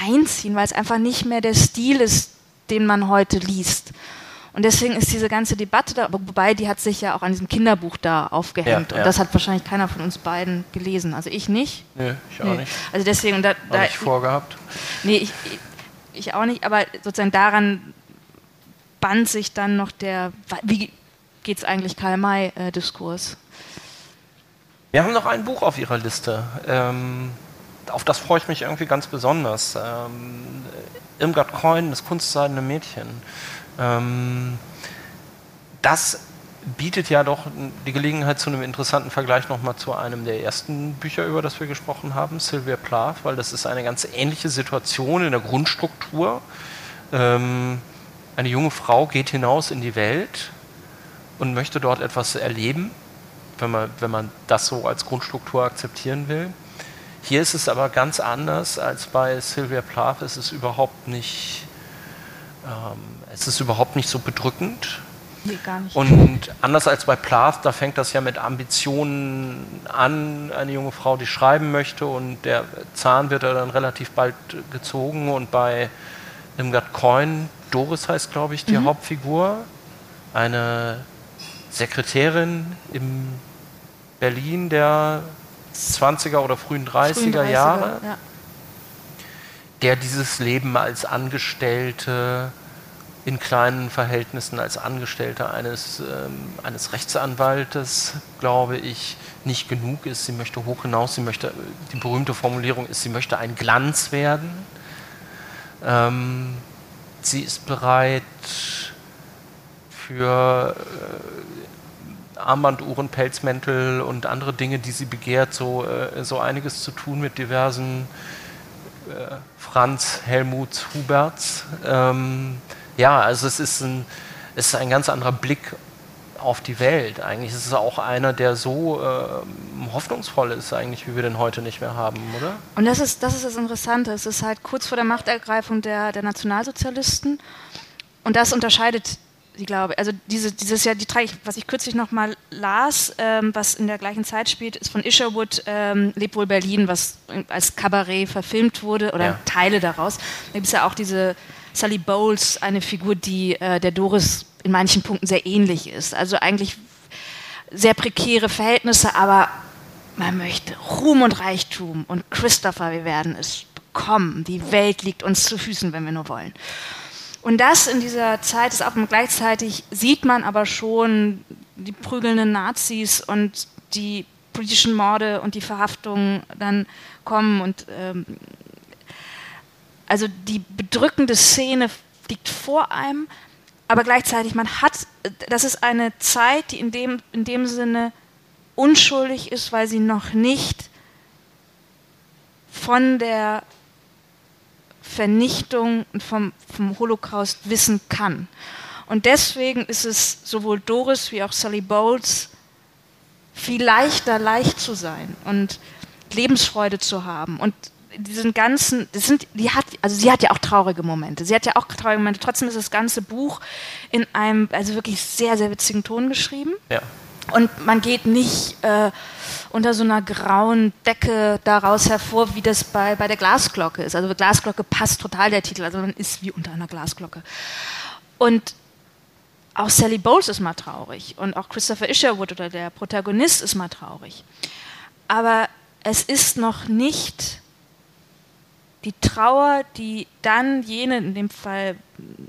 reinziehen, weil es einfach nicht mehr der Stil ist, den man heute liest. Und deswegen ist diese ganze Debatte da, wobei die hat sich ja auch an diesem Kinderbuch da aufgehängt. Ja, ja. Und das hat wahrscheinlich keiner von uns beiden gelesen. Also ich nicht.
Nee, ich auch nee. nicht.
Also deswegen, da,
da ich vorgehabt.
Nee, ich, ich auch nicht, aber sozusagen daran band sich dann noch der, wie geht es eigentlich Karl May-Diskurs?
Äh, Wir haben noch ein Buch auf Ihrer Liste. Ähm, auf das freue ich mich irgendwie ganz besonders. Ähm, Irmgard Coin, das kunstseidene Mädchen. Ähm, das bietet ja doch die Gelegenheit zu einem interessanten Vergleich nochmal zu einem der ersten Bücher, über das wir gesprochen haben, Sylvia Plath, weil das ist eine ganz ähnliche Situation in der Grundstruktur. Ähm, eine junge Frau geht hinaus in die Welt und möchte dort etwas erleben, wenn man, wenn man das so als Grundstruktur akzeptieren will. Hier ist es aber ganz anders als bei Sylvia Plath. Es ist überhaupt nicht, ähm, es ist überhaupt nicht so bedrückend.
Nee, gar nicht.
Und anders als bei Plath, da fängt das ja mit Ambitionen an, eine junge Frau, die schreiben möchte und der Zahn wird dann relativ bald gezogen und bei Irmgard Coin, Doris heißt glaube ich die mhm. Hauptfigur, eine Sekretärin in Berlin der 20er oder frühen 30er, frühen 30er Jahre, ja. der dieses Leben als Angestellte in kleinen Verhältnissen als Angestellte eines, ähm, eines Rechtsanwaltes, glaube ich, nicht genug ist. Sie möchte hoch hinaus, sie möchte, die berühmte Formulierung ist, sie möchte ein Glanz werden. Ähm, sie ist bereit für äh, Armbanduhren, Pelzmäntel und andere Dinge, die sie begehrt, so, äh, so einiges zu tun mit diversen äh, Franz Helmut Huberts. Ähm, ja, also es ist ein, es ist ein ganz anderer Blick auf die Welt. Eigentlich ist es auch einer, der so äh, hoffnungsvoll ist, eigentlich, wie wir den heute nicht mehr haben, oder?
Und das ist, das ist das Interessante. Es ist halt kurz vor der Machtergreifung der, der Nationalsozialisten. Und das unterscheidet die glaube also diese, dieses Jahr, die was ich kürzlich noch mal las, ähm, was in der gleichen Zeit spielt, ist von Isherwood ähm, Leb wohl Berlin, was als Kabarett verfilmt wurde oder ja. Teile daraus. Da gibt es ja auch diese Sally Bowles eine Figur, die äh, der Doris in manchen Punkten sehr ähnlich ist. Also eigentlich sehr prekäre Verhältnisse, aber man möchte Ruhm und Reichtum und Christopher, wir werden es bekommen. Die Welt liegt uns zu Füßen, wenn wir nur wollen. Und das in dieser Zeit ist auch gleichzeitig sieht man aber schon die prügelnden Nazis und die politischen Morde und die Verhaftungen dann kommen und ähm, also die bedrückende Szene liegt vor einem, aber gleichzeitig man hat, das ist eine Zeit, die in dem, in dem Sinne unschuldig ist, weil sie noch nicht von der Vernichtung und vom, vom Holocaust wissen kann. Und deswegen ist es sowohl Doris wie auch Sally Bowles viel leichter, leicht zu sein und Lebensfreude zu haben und diesen ganzen, das sind, die hat, also sie hat ja auch traurige Momente. Sie hat ja auch traurige Momente. Trotzdem ist das ganze Buch in einem, also wirklich sehr, sehr witzigen Ton geschrieben.
Ja.
Und man geht nicht äh, unter so einer grauen Decke daraus hervor, wie das bei, bei der Glasglocke ist. Also Glasglocke passt total der Titel, also man ist wie unter einer Glasglocke. Und auch Sally Bowles ist mal traurig und auch Christopher Isherwood oder der Protagonist ist mal traurig. Aber es ist noch nicht die Trauer, die dann jene, in dem Fall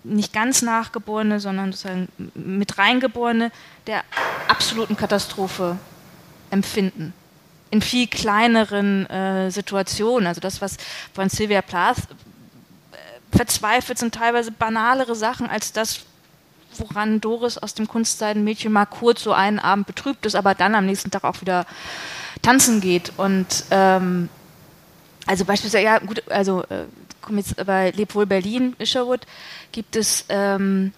nicht ganz Nachgeborene, sondern sozusagen mit Reingeborene, der absoluten Katastrophe empfinden. In viel kleineren äh, Situationen. Also das, was von Sylvia Plath äh, verzweifelt, sind teilweise banalere Sachen als das, woran Doris aus dem Kunstseidenmädchen mal kurz so einen Abend betrübt ist, aber dann am nächsten Tag auch wieder tanzen geht. Und ähm, also beispielsweise, ja gut, also äh, jetzt bei Leb wohl Berlin, Isherwood, gibt es ähm,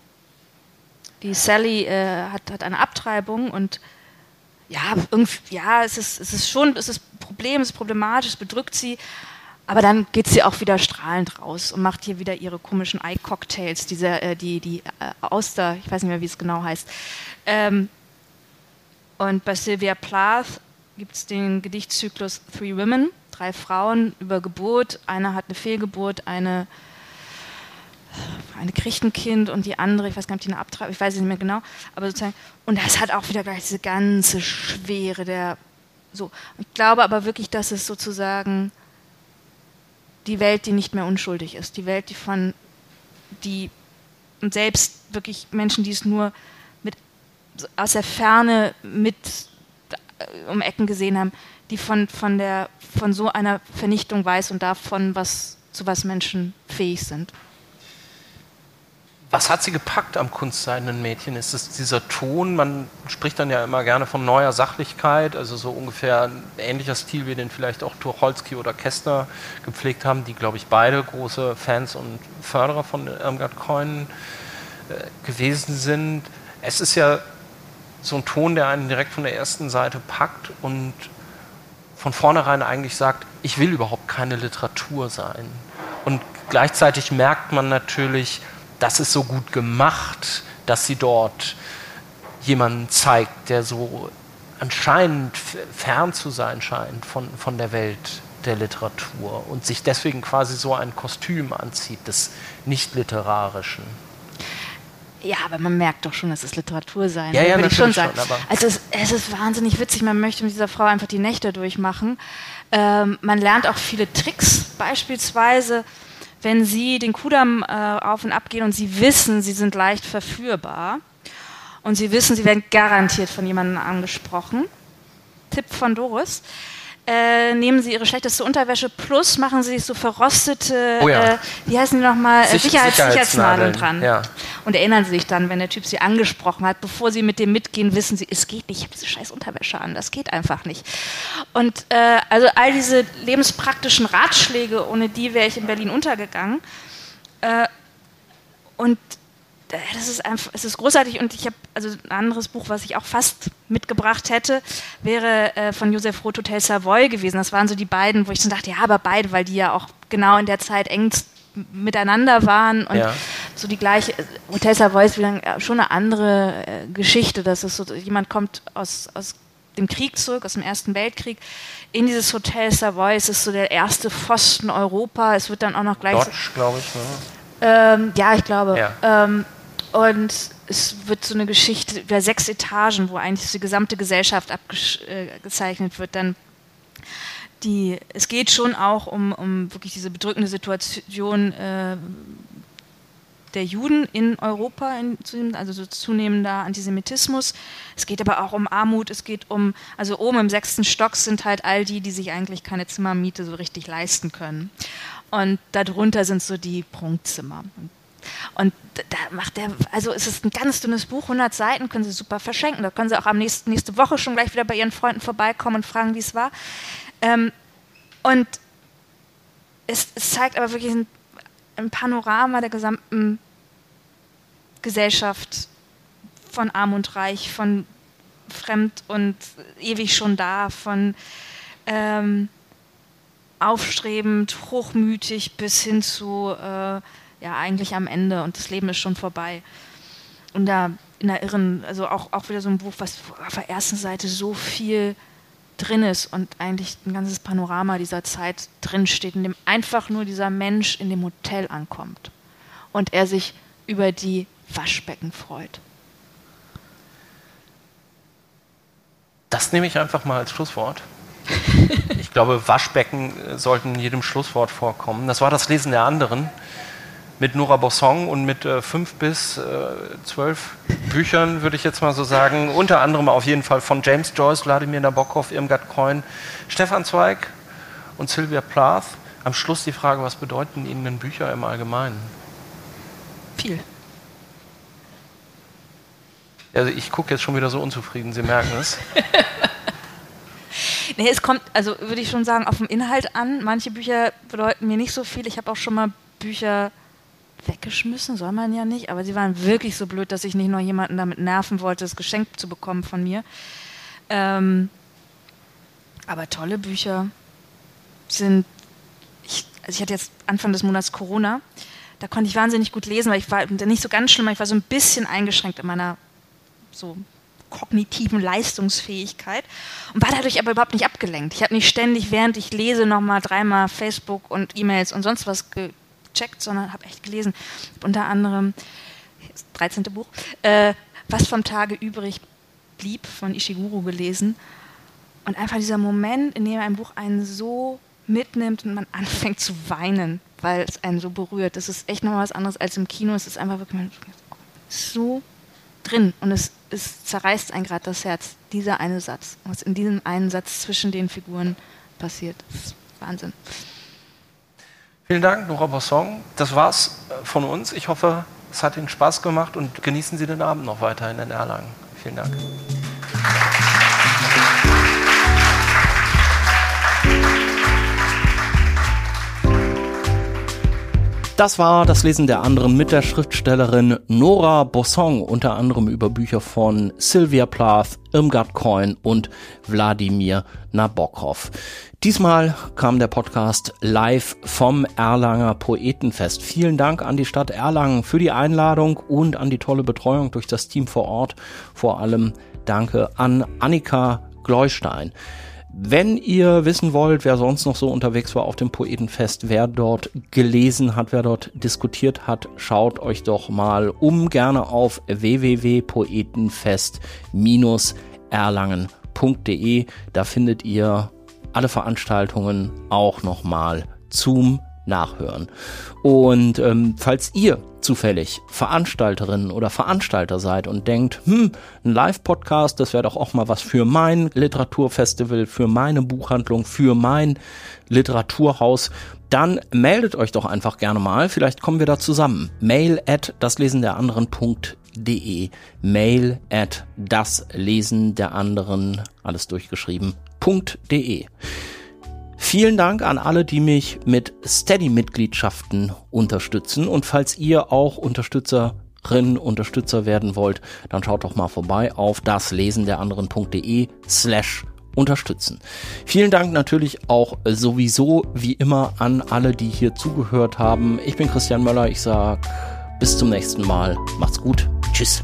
die Sally äh, hat, hat eine Abtreibung und ja, irgendwie, ja, es ist, es ist schon, es ist ein Problem, es ist problematisch, es bedrückt sie, aber dann geht sie auch wieder strahlend raus und macht hier wieder ihre komischen Eye-Cocktails, diese, äh, die, die äh, Auster, ich weiß nicht mehr, wie es genau heißt. Ähm, und bei Sylvia Plath gibt es den Gedichtzyklus Three Women, drei Frauen über Geburt. Eine hat eine Fehlgeburt, eine, eine kriegt ein Kind und die andere, ich weiß gar nicht, die eine Abtreibung, ich weiß es nicht mehr genau, aber sozusagen, und das hat auch wieder gleich diese ganze Schwere der, so. Ich glaube aber wirklich, dass es sozusagen die Welt, die nicht mehr unschuldig ist, die Welt, die von, die, und selbst wirklich Menschen, die es nur mit, aus der Ferne mit um Ecken gesehen haben, die von, von, der, von so einer Vernichtung weiß und davon, was, zu was Menschen fähig sind.
Was hat sie gepackt am kunstseidenen Mädchen? Ist es dieser Ton? Man spricht dann ja immer gerne von neuer Sachlichkeit, also so ungefähr ein ähnlicher Stil, wie den vielleicht auch Tucholsky oder Kästner gepflegt haben, die, glaube ich, beide große Fans und Förderer von Irmgard Coin äh, gewesen sind. Es ist ja so ein Ton, der einen direkt von der ersten Seite packt und von vornherein eigentlich sagt, ich will überhaupt keine Literatur sein. Und gleichzeitig merkt man natürlich, das ist so gut gemacht, dass sie dort jemanden zeigt, der so anscheinend fern zu sein scheint von, von der Welt der Literatur und sich deswegen quasi so ein Kostüm anzieht des nicht-literarischen.
Ja, aber man merkt doch schon, dass es Literatur sein
ja, ja,
würde
ich schon sagen. Schon,
also es, es, ist wahnsinnig witzig, man möchte mit dieser Frau einfach die Nächte durchmachen. Ähm, man lernt auch viele Tricks, beispielsweise, wenn sie den Kudamm äh, auf und ab gehen und sie wissen, sie sind leicht verführbar und sie wissen, sie werden garantiert von jemandem angesprochen. Tipp von Doris äh, nehmen sie ihre schlechteste Unterwäsche plus machen sie so verrostete,
oh ja.
äh, wie heißen die nochmal,
Sich Sicherheits Sicherheitsnadeln dran.
Ja. Und erinnern sie sich dann, wenn der Typ sie angesprochen hat, bevor sie mit dem mitgehen, wissen sie, es geht nicht, ich habe diese scheiß Unterwäsche an, das geht einfach nicht. Und äh, also all diese lebenspraktischen Ratschläge, ohne die wäre ich in Berlin untergegangen. Äh, und das ist einfach, es ist großartig und ich habe, also ein anderes Buch, was ich auch fast mitgebracht hätte, wäre äh, von Joseph Roth Hotel Savoy gewesen. Das waren so die beiden, wo ich so dachte, ja, aber beide, weil die ja auch genau in der Zeit eng miteinander waren und ja. so die gleiche, Hotel Savoy ist wieder schon eine andere äh, Geschichte, dass es so, jemand kommt aus, aus dem Krieg zurück, aus dem Ersten Weltkrieg, in dieses Hotel Savoy, es ist so der erste Pfosten Europa, es wird dann auch noch gleich...
Dodge, glaube ich, ne?
Ähm, ja, ich glaube. Ja. Ähm, und es wird so eine Geschichte über sechs Etagen, wo eigentlich die gesamte Gesellschaft abgezeichnet wird. Dann die, es geht schon auch um, um wirklich diese bedrückende Situation äh, der Juden in Europa, in, also so zunehmender Antisemitismus. Es geht aber auch um Armut, es geht um, also oben im sechsten Stock sind halt all die, die sich eigentlich keine Zimmermiete so richtig leisten können. Und darunter sind so die Prunkzimmer. Und da macht er, also es ist ein ganz dünnes Buch, 100 Seiten, können Sie super verschenken. Da können Sie auch am nächsten, nächste Woche schon gleich wieder bei Ihren Freunden vorbeikommen und fragen, wie es war. Ähm, und es, es, zeigt aber wirklich ein, ein Panorama der gesamten Gesellschaft von Arm und Reich, von fremd und ewig schon da, von ähm, aufstrebend, hochmütig bis hin zu äh, ja eigentlich am Ende und das Leben ist schon vorbei. Und da in der irren, also auch, auch wieder so ein Buch, was auf der ersten Seite so viel drin ist und eigentlich ein ganzes Panorama dieser Zeit drin steht, in dem einfach nur dieser Mensch in dem Hotel ankommt und er sich über die Waschbecken freut.
Das nehme ich einfach mal als Schlusswort. ich glaube, Waschbecken sollten in jedem Schlusswort vorkommen. Das war das Lesen der anderen mit Nora Bossong und mit äh, fünf bis äh, zwölf Büchern, würde ich jetzt mal so sagen. Unter anderem auf jeden Fall von James Joyce, Wladimir Nabokov, Irmgard Coin, Stefan Zweig und Sylvia Plath. Am Schluss die Frage, was bedeuten Ihnen denn Bücher im Allgemeinen?
Viel.
Also ich gucke jetzt schon wieder so unzufrieden, Sie merken es.
nee, es kommt, also würde ich schon sagen, auf den Inhalt an. Manche Bücher bedeuten mir nicht so viel. Ich habe auch schon mal Bücher weggeschmissen, soll man ja nicht, aber sie waren wirklich so blöd, dass ich nicht noch jemanden damit nerven wollte, das Geschenk zu bekommen von mir. Ähm, aber tolle Bücher sind, ich, also ich hatte jetzt Anfang des Monats Corona, da konnte ich wahnsinnig gut lesen, weil ich war nicht so ganz schlimm, ich war so ein bisschen eingeschränkt in meiner so kognitiven Leistungsfähigkeit und war dadurch aber überhaupt nicht abgelenkt. Ich habe nicht ständig, während ich lese, nochmal dreimal Facebook und E-Mails und sonst was ge gecheckt, sondern habe echt gelesen. Unter anderem, das 13. Buch, äh, Was vom Tage übrig blieb, von Ishiguro gelesen. Und einfach dieser Moment, in dem ein Buch einen so mitnimmt und man anfängt zu weinen, weil es einen so berührt. Das ist echt noch was anderes als im Kino. Es ist einfach wirklich so drin und es, es zerreißt einen gerade das Herz. Dieser eine Satz, was in diesem einen Satz zwischen den Figuren passiert. Das ist Wahnsinn.
Vielen Dank, Nora Bossong. Das war's äh, von uns. Ich hoffe, es hat Ihnen Spaß gemacht und genießen Sie den Abend noch weiterhin in Erlangen. Vielen Dank.
Das war das Lesen der anderen mit der Schriftstellerin Nora Bossong, unter anderem über Bücher von Sylvia Plath, Irmgard Coin und Wladimir Nabokov. Diesmal kam der Podcast live vom Erlanger Poetenfest. Vielen Dank an die Stadt Erlangen für die Einladung und an die tolle Betreuung durch das Team vor Ort. Vor allem danke an Annika Gleustein. Wenn ihr wissen wollt, wer sonst noch so unterwegs war auf dem Poetenfest, wer dort gelesen hat, wer dort diskutiert hat, schaut euch doch mal um gerne auf www.poetenfest-erlangen.de. Da findet ihr alle Veranstaltungen auch nochmal zum Nachhören. Und ähm, falls ihr zufällig Veranstalterin oder Veranstalter seid und denkt, hm, ein Live-Podcast, das wäre doch auch mal was für mein Literaturfestival, für meine Buchhandlung, für mein Literaturhaus, dann meldet euch doch einfach gerne mal. Vielleicht kommen wir da zusammen. Mail at daslesen der anderen.de. Mail at daslesen der anderen, alles durchgeschrieben, www.steady.de. Vielen Dank an alle, die mich mit Steady-Mitgliedschaften unterstützen. Und falls ihr auch Unterstützerin, Unterstützer werden wollt, dann schaut doch mal vorbei auf daslesen der anderen.de slash unterstützen. Vielen Dank natürlich auch sowieso wie immer an alle, die hier zugehört haben. Ich bin Christian Möller. Ich sag bis zum nächsten Mal. Macht's gut. Tschüss.